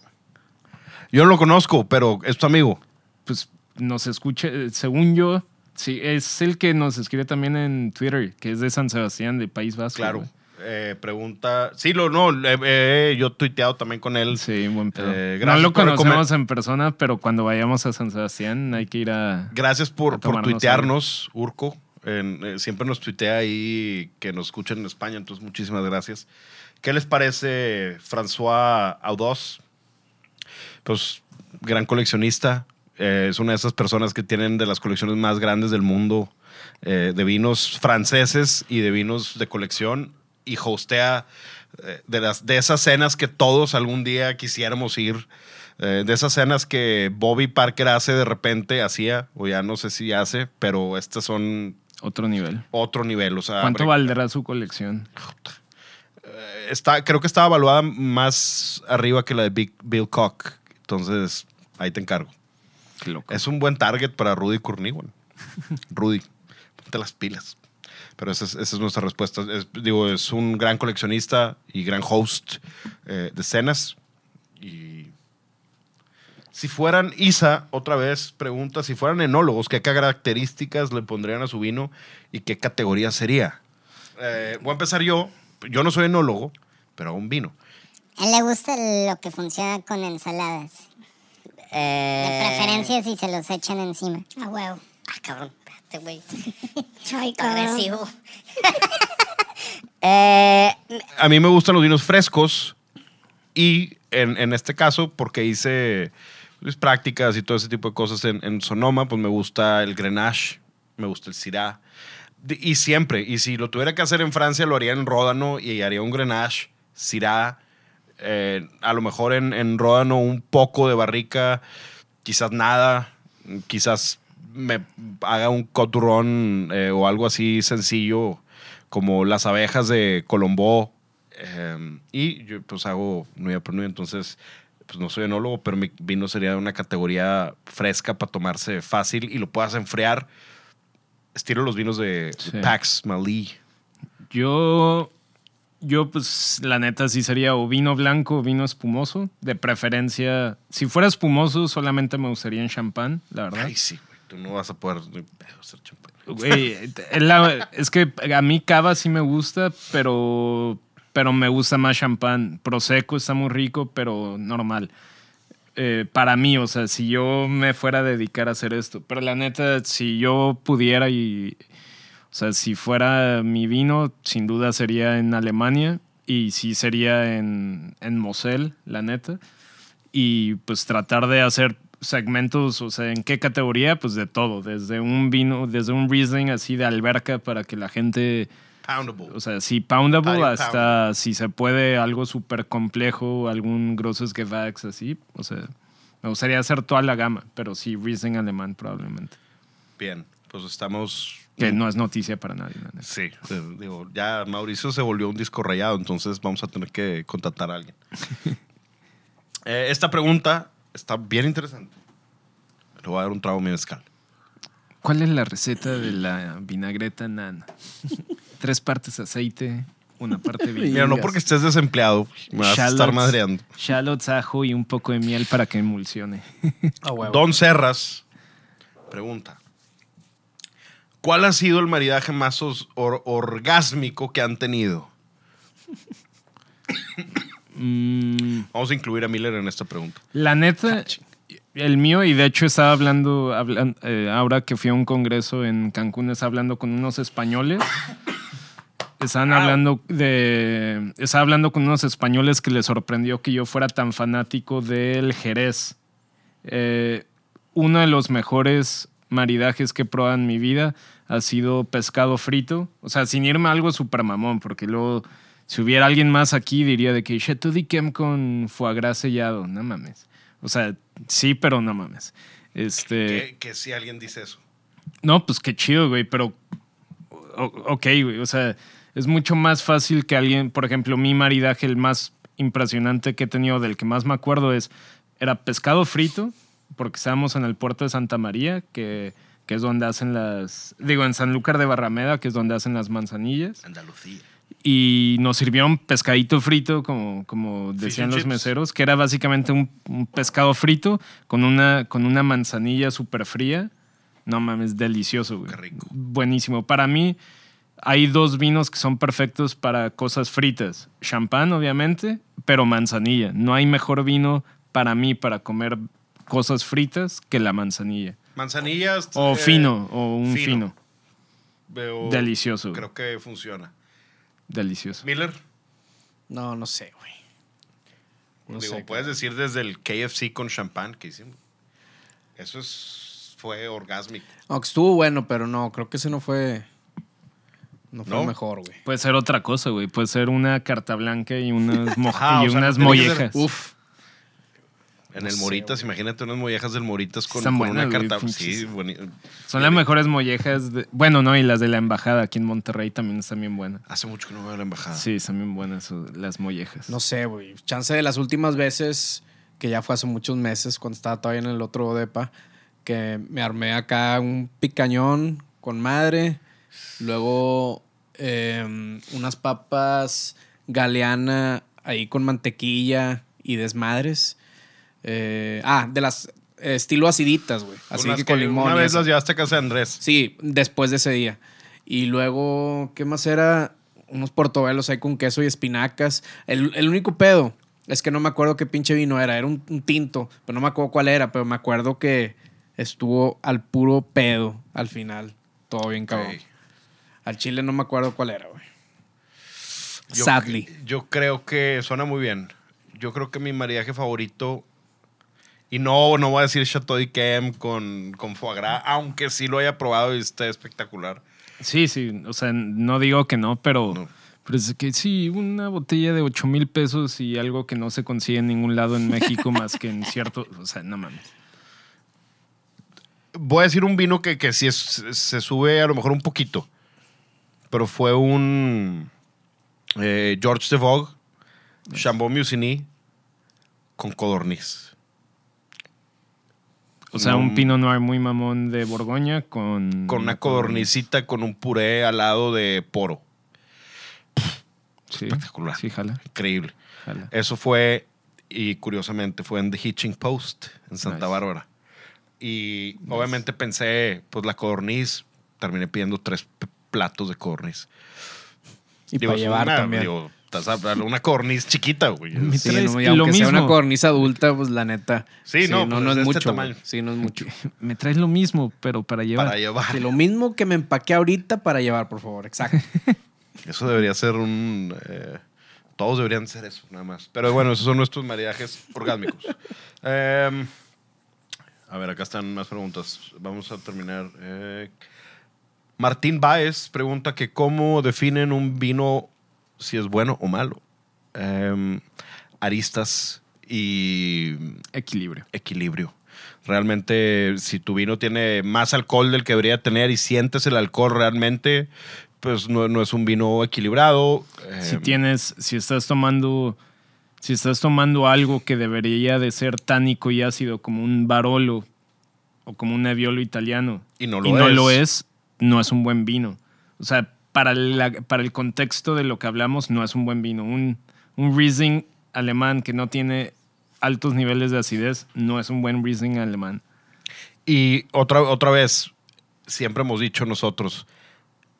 Yo no lo conozco, pero es tu amigo. pues nos escucha, eh, según yo, Sí, es el que nos escribe también en Twitter, que es de San Sebastián, de País Vasco. Claro. Eh, pregunta. Sí, lo, no, eh, eh, yo he tuiteado también con él. Sí, buen pedo. Eh, no lo conocemos en persona, pero cuando vayamos a San Sebastián hay que ir a... Gracias por, A por tuitearnos, Urco. En- eh, siempre nos tuitea ahí que nos escuchan en España, entonces muchísimas gracias. ¿Qué les parece François Audós? Pues gran coleccionista. eh, es una de esas personas que tienen de las colecciones más grandes del mundo eh, de vinos franceses y de vinos de colección y hostea eh, de, las, de esas cenas que todos algún día quisiéramos ir. eh, de esas cenas que Bobby Parker hace de repente, hacía, o ya no sé si hace, pero estas son Otro nivel. otro nivel. O sea, ¿Cuánto valdrá su colección? está, creo que estaba evaluada más arriba que la de Big Bill Cock. Entonces, ahí te encargo. Qué loco. Es un buen target para Rudy Kurniwan. Rudy, ponte las pilas. Pero esa es, esa es nuestra respuesta. Es- digo, es un gran coleccionista y gran host eh, de escenas. Y si fueran, Isa, otra vez pregunta, si fueran enólogos, ¿qué características le pondrían a su vino y qué categoría sería? Eh, voy a empezar yo. Yo no soy enólogo, pero un vino. A él le gusta lo que funciona con ensaladas. De preferencia si se los echan encima. A huevo. Ah, cabrón, güey. Agresivo. eh, A mí me gustan los vinos frescos y en, en este caso, porque hice pues, prácticas y todo ese tipo de cosas en, en Sonoma, pues me gusta el Grenache, me gusta el Syrah. Y siempre, y si lo tuviera que hacer en Francia, lo haría en Ródano y haría un Grenache, Syrah, eh, a lo mejor en, en Ródano un poco de barrica, quizás nada, quizás me haga un coturón eh, o algo así sencillo como las abejas de Colombó. eh, y yo pues hago Nueva por Nueva, entonces pues no soy enólogo, pero mi vino sería una categoría fresca para tomarse fácil y lo puedas enfriar. Estilo los vinos de. Pax Malí. Yo, yo pues la neta sí sería o vino blanco o vino espumoso. De preferencia, si fuera espumoso solamente me gustaría en champán, la verdad. Ay, sí. Tú no vas a poder hacer champán. Güey, es que a mí cava sí me gusta, pero, pero me gusta más champán. Prosecco está muy rico, pero normal. Eh, para mí, o sea, si yo me fuera a dedicar a hacer esto. Pero la neta, si yo pudiera y... O sea, si fuera mi vino, sin duda sería en Alemania y sí sería en, en Mosel, la neta. Y pues tratar de hacer segmentos, o sea, ¿en qué categoría? Pues de todo, desde un vino, desde un Riesling así de alberca para que la gente, Poundable. o sea, sí, poundable Ay, hasta poundable. si se puede algo súper complejo, algún grosses Gewachs así, o sea, me gustaría hacer toda la gama, pero sí, Riesling alemán probablemente. Bien, pues estamos... Que no es noticia para nadie. neta. Sí, digo, ya Mauricio se volvió un disco rayado, entonces vamos a tener que contactar a alguien. Eh, esta pregunta está bien interesante. Le voy a dar un trago a mi mezcal. ¿Cuál es la receta de la vinagreta nana? Tres partes aceite, una parte vino. Mira, no porque estés desempleado, me vas a estar madreando. Shallots, ajo y un poco de miel para que emulsione. Huevo. Don Serras pregunta: ¿Cuál ha sido el maridaje más or- orgásmico que han tenido? Mm, Vamos a incluir a Miller en esta pregunta. la neta, el mío, y de hecho estaba hablando, hablan- eh, ahora que fui a un congreso en Cancún, estaba hablando con unos españoles. Estaban hablando de. Estaba hablando con unos españoles que les sorprendió que yo fuera tan fanático del Jerez. Eh, uno de los mejores maridajes que he probado en mi vida ha sido pescado frito. O sea, sin irme a algo súper mamón, porque luego, si hubiera alguien más aquí, diría de que Chateau d'Yquem con foie gras sellado. No mames. O sea, sí, pero no mames. Este. Que, que si alguien dice eso. No, pues qué chido, güey, pero. o- ok, güey, o sea, es mucho más fácil que alguien, por ejemplo, mi maridaje, el más impresionante que he tenido, del que más me acuerdo, es. Era pescado frito, porque estábamos en el puerto de Santa María, que, que es donde hacen las. Digo, en Sanlúcar de Barrameda, que es donde hacen las manzanillas. Andalucía. Y nos sirvieron pescadito frito, como, como decían los chips. meseros, que era básicamente un, un pescado frito con una, con una manzanilla súper fría. No mames, delicioso, güey. Qué rico. Buenísimo. Para mí, hay dos vinos que son perfectos para cosas fritas. Champán, obviamente, pero manzanilla. No hay mejor vino para mí para comer cosas fritas que la manzanilla. Manzanillas. O eh, fino, o un fino. fino. Delicioso. Creo que funciona. Delicioso. Miller, No, no sé, güey. No digo, sé, puedes decir desde el KFC con champán que hicimos. Eso es, fue orgásmico. Aunque estuvo bueno, pero no, creo que ese no fue. No fue ¿No? mejor, güey. Puede ser otra cosa, güey. Puede ser una carta blanca y unas, mo- Ajá, y sea, unas no mollejas. Uf. En No el sé, Moritas, güey. imagínate unas mollejas del Moritas con, una buenas, carta. Sí, boni- Son las mejores mollejas. De, bueno, no, y las de la embajada aquí en Monterrey también están bien buenas. Hace mucho que no veo la embajada. Sí, están bien buenas las mollejas. No sé, güey. Chance de las últimas veces, que ya fue hace muchos meses, cuando estaba todavía en el otro depa, que me armé acá un picañón con madre. Luego eh, unas papas galeana ahí con mantequilla y desmadres. Eh, ah, de las eh, estilo aciditas, güey. Así que con limón. Una vez las llevaste a casa de Andrés. Sí, después de ese día. Y luego, ¿qué más era? Unos portobelos ahí con queso y espinacas. El, el único pedo es que no me acuerdo qué pinche vino era. Era un, un tinto, pero no me acuerdo cuál era. Pero me acuerdo que estuvo al puro pedo al final. Todo bien cabrón. Ok. Al chile no me acuerdo cuál era, güey. Sadly. Yo creo que suena muy bien. Yo creo que mi maridaje favorito. Y no, no voy a decir Chateau d'Yquem con, con foie gras, aunque sí lo haya probado y está espectacular. Sí, sí. O sea, no digo que no, pero, No. pero es que sí, una botella de 8 mil pesos y algo que no se consigue en ningún lado en México más que en cierto. O sea, no mames. Voy a decir un vino que, que sí es- se sube a lo mejor un poquito. Pero fue un eh, George de Vogue, Chambon Musigny con codorniz. O sea, No, un Pinot Noir muy mamón de Borgoña con. Con una codornicita con un puré al lado de poro. Sí, espectacular. Sí, jala. Increíble. jala. Eso fue, y curiosamente, fue en The Hitching Post, en Santa Nice. Bárbara. Y obviamente pensé, pues la codorniz, terminé pidiendo tres platos de codorniz. Y Digo, para llevar una, también. digo, estás una codorniz chiquita, güey. Sí, no, y lo sea una mismo. cornisa adulta, pues la neta. Sí, no, pues, no es es de este mucho. tamaño. Sí, no es mucho. Me traes lo mismo, pero para llevar. Para llevar. Sí, lo mismo que me empaqué ahorita para llevar, por favor. Exacto. Eso debería ser un... eh, todos deberían ser eso, nada más. Pero bueno, esos son nuestros maridajes orgásmicos. Em, a ver, acá están más preguntas. Vamos a terminar. Eh, Martín Báez pregunta que cómo definen un vino si es bueno o malo. Em, aristas y Equilibrio. equilibrio. Realmente, si tu vino tiene más alcohol del que debería tener y sientes el alcohol realmente, pues no, no es un vino equilibrado. Si Eh, tienes, si estás tomando, si estás tomando algo que debería de ser tánico y ácido como un Barolo o como un Nebbiolo italiano Y no lo y no es. lo es, no es un buen vino. O sea, para, la- para el contexto de lo que hablamos, no es un buen vino. Un, un Riesling alemán que no tiene altos niveles de acidez, no es un buen Riesling alemán. Y otra, otra vez, siempre hemos dicho nosotros,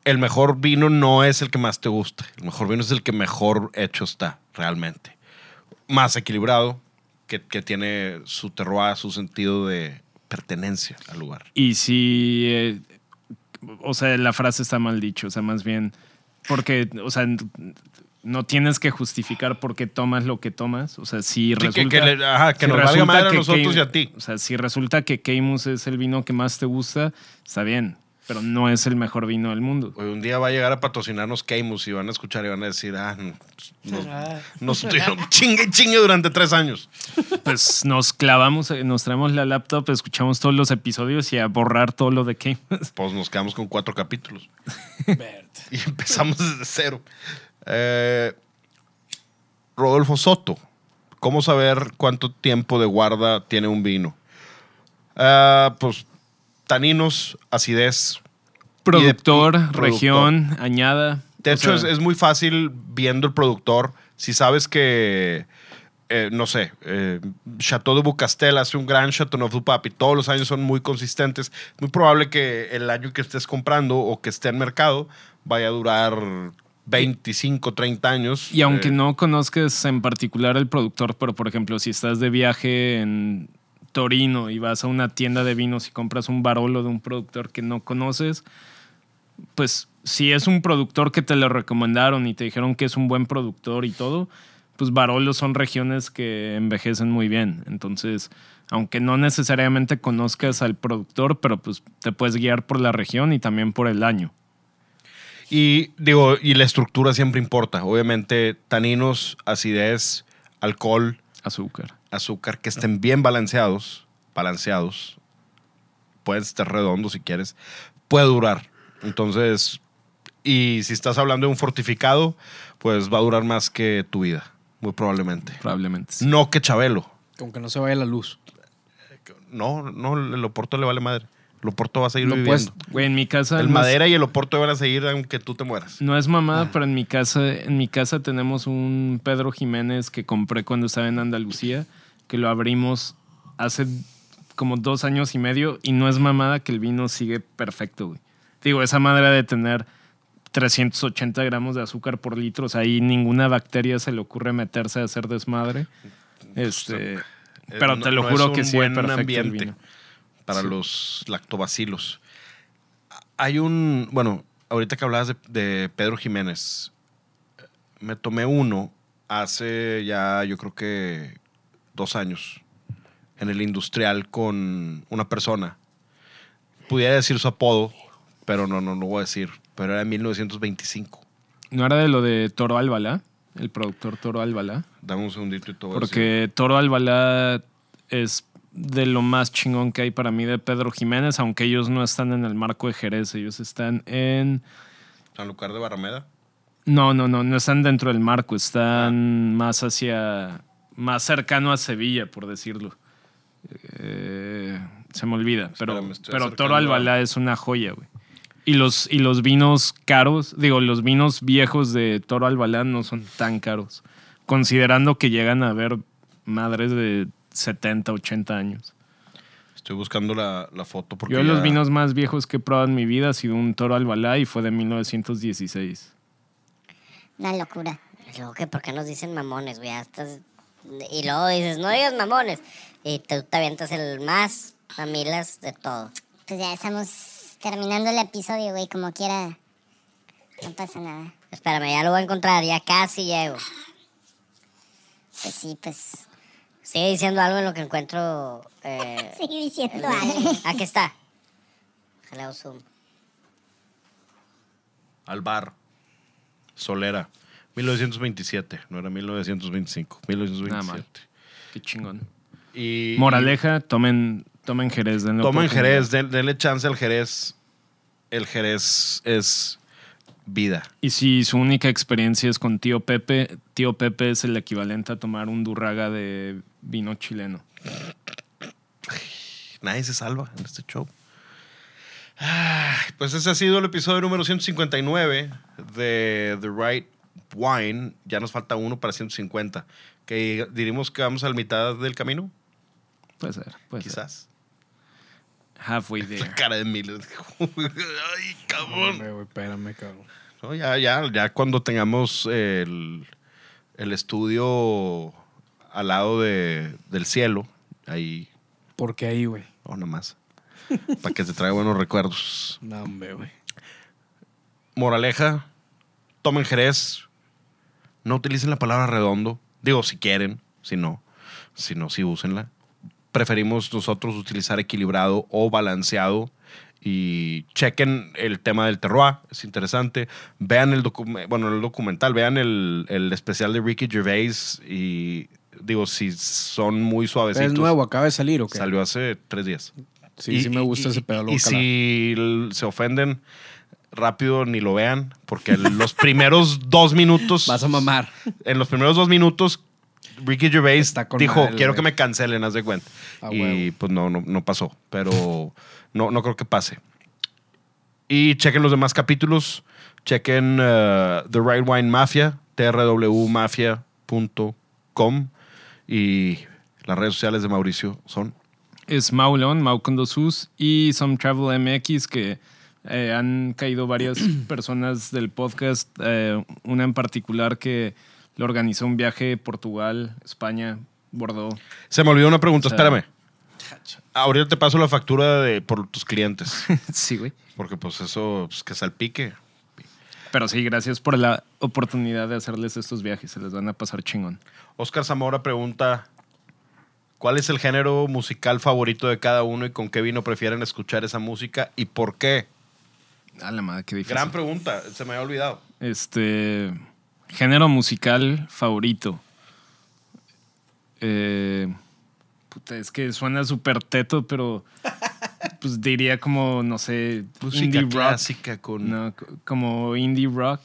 el mejor vino no es el que más te gusta. El mejor vino es el que mejor hecho está, realmente. Más equilibrado, que, que tiene su terroir, su sentido de pertenencia al lugar. Y si, eh, o sea, la frase está mal dicho, o sea, más bien, porque, o sea, no tienes que justificar por qué tomas lo que tomas, o sea, si Sí, resulta... que, que le- ajá, que si nos valga madre a nosotros y a ti. O sea, si resulta que Keimus es el vino que más te gusta, está bien, pero no es el mejor vino del mundo. Hoy un día va a llegar a patrocinarnos Keimus y van a escuchar y van a decir, ah, no, nos, nos tuvieron chingue y chingue durante tres años. Pues nos clavamos, eh, nos traemos la laptop, escuchamos todos los episodios y a borrar todo lo de Keimus. Pues nos quedamos con cuatro capítulos y empezamos desde cero. Eh, Rodolfo Soto, ¿cómo saber cuánto tiempo de guarda tiene un vino? Ah, pues taninos, acidez. Productor, región, añada. De hecho, sea, es, es muy fácil viendo el productor. Si sabes que eh, no sé, eh, Chateau de Bucastel hace un gran Chateauneuf du Pape y todos los años son muy consistentes. Muy probable que el año que estés comprando o que esté en mercado vaya a durar 25, 30 años. Y aunque Eh, no conozcas en particular el productor, pero por ejemplo, si estás de viaje en Torino y vas a una tienda de vinos y compras un barolo de un productor que no conoces, pues si es un productor que te lo recomendaron y te dijeron que es un buen productor y todo, pues Barolo son regiones que envejecen muy bien. Entonces, aunque no necesariamente conozcas al productor, pero pues te puedes guiar por la región y también por el año. Y digo, y la estructura siempre importa. Obviamente, taninos, acidez, alcohol, Azúcar. Azúcar, que estén bien balanceados, balanceados. Pueden estar redondos si quieres. Puede durar. Entonces, y si estás hablando de un fortificado, pues va a durar más que tu vida, muy probablemente. Probablemente. sí. No que Chabelo. Como que no se vaya la luz. No, no, el Oporto le vale madre. El Oporto va a seguir Lo viviendo. puedes- Güey, en mi casa. el más- madera y el Oporto van a seguir aunque tú te mueras. No es mamada, Ah. pero en mi casa, en mi casa tenemos un Pedro Jiménez que compré cuando estaba en Andalucía, que lo abrimos hace como dos años y medio y no es mamada que el vino sigue perfecto, güey. Digo, esa madre de tener 380 gramos de azúcar por litro, o sea, ahí ninguna bacteria se le ocurre meterse a hacer desmadre. Este, pero no- te lo no juro es que un sigue buen perfecto el ambiente. vino. Para los lactobacilos. Hay un, bueno, ahorita que hablabas de, de Pedro Jiménez, me tomé uno hace ya, yo creo que dos años, en el industrial con una persona. Pudiera decir su apodo, pero no, no lo voy a decir. Pero era en 1925. ¿No era de lo de Toro Albalá? El productor Toro Albalá. Dame un segundito y todo. Porque Toro Albalá es de lo más chingón que hay para mí de Pedro Jiménez, aunque ellos no están en el marco de Jerez, ellos están en... Sanlúcar de Barrameda. No, no, no, no están dentro del marco, están más hacia... más cercano a Sevilla, por decirlo. Eh, se me olvida, pero, Espérame, pero Toro a- Albalá es una joya, güey. Y los, y los vinos caros, digo, los vinos viejos de Toro Albalá no son tan caros, considerando que llegan a ver madres de 70, 80 años. Estoy buscando la, la foto porque Yo los ya- vinos más viejos que he probado en mi vida ha sido un Toro Albalá y fue de 1916. Una locura. Y luego que, ¿por qué nos dicen mamones, güey? Estás- Y luego dices, no digas mamones. Y tú te avientas el más mamilas de todo. Pues ya estamos terminando el episodio, güey, como quiera. No pasa nada. Espérame, ya lo voy a encontrar, ya casi llego. Pues sí, pues. Sigue diciendo algo en lo que encuentro. Eh, Sigue diciendo algo. Aquí está. Hago zoom. Al bar. Solera. 1927. No era 1925. 1927. Qué chingón. Y, Moraleja, tomen, tomen Jerez. denle tomen. Jerez. den- denle chance al Jerez. El Jerez es vida. Y si su única experiencia es con tío Pepe, tío Pepe es el equivalente a tomar un durraga de vino chileno. Nadie se salva en este show. Pues ese ha sido el episodio número 159 de The Right Wine. Ya nos falta uno para 150. Que diríamos que vamos a la mitad del camino, Puede ser, puede ser. quizás. Halfway there. La cara de Milo. Ay, cabrón. Güey, espérame, cabrón. No, ya, ya, ya cuando tengamos el, el estudio al lado de, del cielo, ahí, ¿Por qué ahí, güey? o nada más, para que te traiga buenos recuerdos. No, hombre, güey. Moraleja, tomen Jerez, no utilicen la palabra redondo, digo si quieren, si no, si no, sí úsenla. Preferimos nosotros utilizar equilibrado o balanceado y chequen el tema del terroir, es interesante. Vean el, docu- bueno, el documental, vean el, el especial de Ricky Gervais y digo, si son muy suavecitos. ¿Es nuevo? ¿Acaba de salir o qué? Salió hace tres días. Sí, Y- sí me gusta y- ese pedo. lo Y, si se ofenden, rápido ni lo vean, porque los primeros dos minutos, Vas a mamar. en los primeros dos minutos, Ricky Gervais dijo, madre, quiero que me cancelen, haz de cuenta. Y huevo. pues no, no, no pasó, pero no, no creo que pase. Y chequen los demás capítulos, chequen uh, The Right Wine Mafia, trwmafia.com Y las redes sociales de Mauricio son. Es Mau León, Mau con dos Us y Some Travel MX que eh, han caído varias personas del podcast. eh, una en particular que le organizó un viaje Portugal, España, Bordeaux. Se me olvidó una pregunta, O sea- espérame. Ahorita te paso la factura de, por tus clientes. sí, güey. Porque pues eso, pues, que salpique. Pero sí, gracias por la oportunidad de hacerles estos viajes. Se les van a pasar chingón. Oscar Zamora pregunta, ¿cuál es el género musical favorito de cada uno y con qué vino prefieren escuchar esa música y por qué? A la madre, qué difícil. Gran pregunta, se me había olvidado. Este. Género musical favorito. Eh, puta, es que suena súper teto, pero. Pues diría como, no sé, Música indie rock. clásica con... No, co- como indie rock.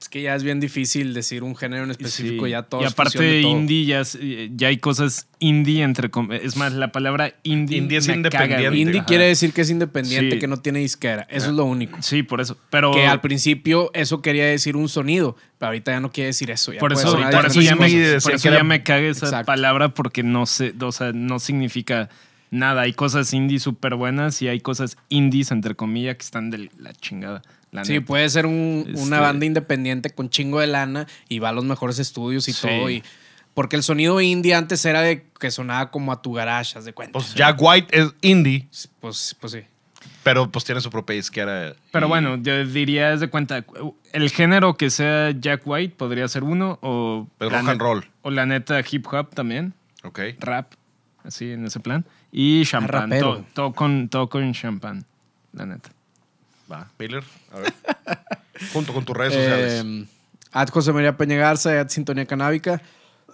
Es que ya es bien difícil decir un género en específico, Sí. ya todo y aparte de indie, ya, es- ya hay cosas indie entre. com- Es más, la palabra indie. Indie es independiente. caga. Indie Ajá. quiere decir que es independiente, Sí. que no tiene disquera. Eso es lo único. Sí, por eso. Pero. Que al principio eso quería decir un sonido, pero ahorita ya no quiere decir eso. ya Por eso, sonar por eso ya me, por eso ya me caga esa Exacto. palabra porque no sé, o sea, no significa nada. Hay cosas indie súper buenas y hay cosas indies, entre comillas, que están de la chingada. la Sí, neta. puede ser un- Este- una banda independiente con chingo de lana y va a los mejores estudios y Sí. todo. Y, porque el sonido indie antes era de que sonaba como a tu garage, haz de cuenta. Pues Jack White es indie, Pues, pues sí. pero pues tiene su propia disquera. Pero y- bueno, yo diría, haz de cuenta, el género que sea Jack White podría ser uno o... El la rock and roll. O la neta hip hop también, Ok. rap, así en ese plan. Y champán, rapero. todo, todo con, todo con champán, la neta. Va, Miller, a ver. Junto con tus redes sociales. Eh, at José María Peña Garza, at Sintonía Canábica.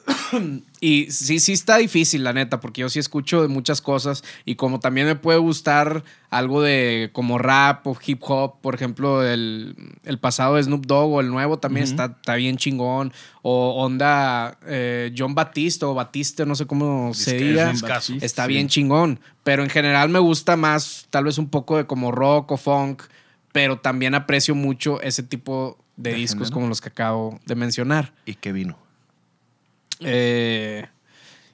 y sí, sí está difícil, la neta, porque yo sí escucho de muchas cosas y como también me puede gustar algo de como rap o hip hop, por ejemplo, el, el pasado de Snoop Dogg o el nuevo también está, está bien chingón. O onda eh, John Batiste o Batiste, no sé cómo se Disque- diga. discazo. Está Sí. bien chingón. Pero en general me gusta más, tal vez un poco de como rock o funk, pero también aprecio mucho ese tipo de, De discos género. como los que acabo de mencionar. ¿Y qué vino? Eh,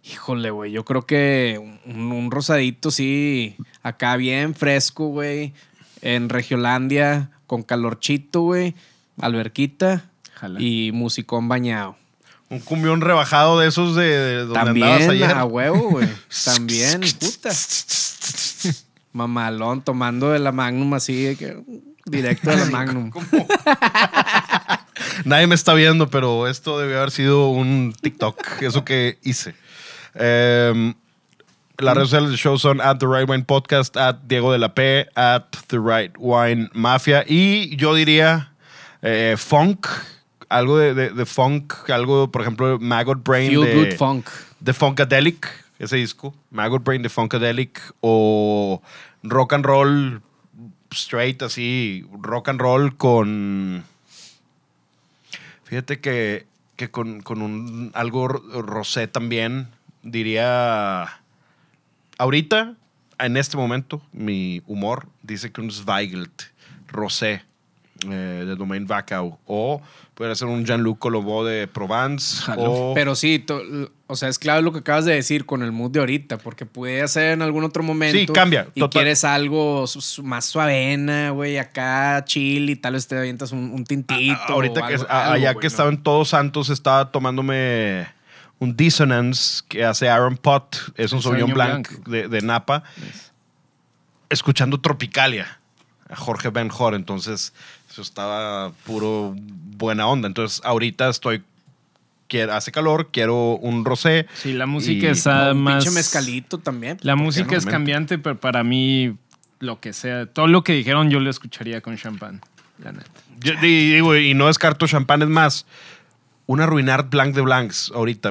híjole, güey, yo creo que un, un rosadito, sí, acá bien fresco, güey, en Regiolandia, con calorchito, güey, alberquita Jala. y musicón bañado. Un cumbión rebajado de esos de, de donde andabas ayer. a huevo, güey. También, puta. Mamalón, tomando de la Magnum así, de que, directo de la Magnum. Nadie me está viendo, pero esto debe haber sido un TikTok, eso que hice. Em, las redes sociales del show son at The Right Wine Podcast, at Diego de la P, at The Right Wine Mafia. Y yo diría eh, funk, algo de, de- de funk, algo, por ejemplo, Maggot Brain Feel de, Good Funk. de Funkadelic, ese disco. Maggot Brain de Funkadelic o rock and roll straight, así, rock and roll con... Fíjate que, que con, con un algo ro- rosé también, diría... Ahorita, en este momento, mi humor dice que un Zweigelt rosé eh, de Domaine Vacau o puede ser un Jean-Luc Colombo de Provence o... Pero sí, o sea, es clave lo que acabas de decir con el mood de ahorita, porque puede ser en algún otro momento. Sí, cambia, Y total. quieres algo su- más suavena, güey, acá chill y tal vez te avientas un, un tintito. A- ahorita o que algo- a- algo, allá que estaba en Todos Santos estaba tomándome un Dissonance que hace Aaron Pott, es un Sauvignon Blanc, Blanc. De, de Napa, escuchando Tropicalia a Jorge Ben Hor, entonces eso estaba puro buena onda. Entonces ahorita estoy quiero, hace calor, quiero un rosé. Sí, la música Y- está Un más... pinche mezcalito también. La ¿por qué música no? es cambiante, pero para mí, lo que sea, todo lo que dijeron yo lo escucharía con champán, la neta. Yo- y, digo, y no descarto champán, es más, una Ruinart Blanc de Blancs ahorita.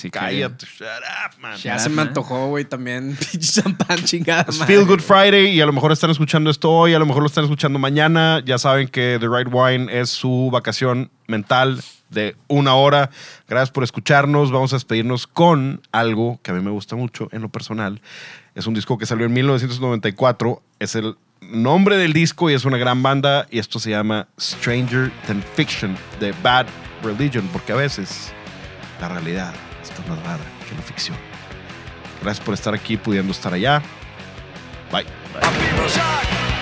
Sí, que- Cállate, shut up, man. Ya se me antojó, güey, también. Pinche champán chingada. Es madre. Feel Good Friday y a lo mejor están escuchando esto hoy, a lo mejor lo están escuchando mañana. Ya saben que The Right Wine es su vacación mental de una hora. Gracias por escucharnos. Vamos a despedirnos con algo que a mí me gusta mucho en lo personal. Es un disco que salió en 1994. Es el nombre del disco y es una gran banda. Y esto se llama Stranger Than Fiction de Bad Religion, porque a veces la realidad está que la ficción. Gracias por estar aquí, pudiendo estar allá. Bye. Bye.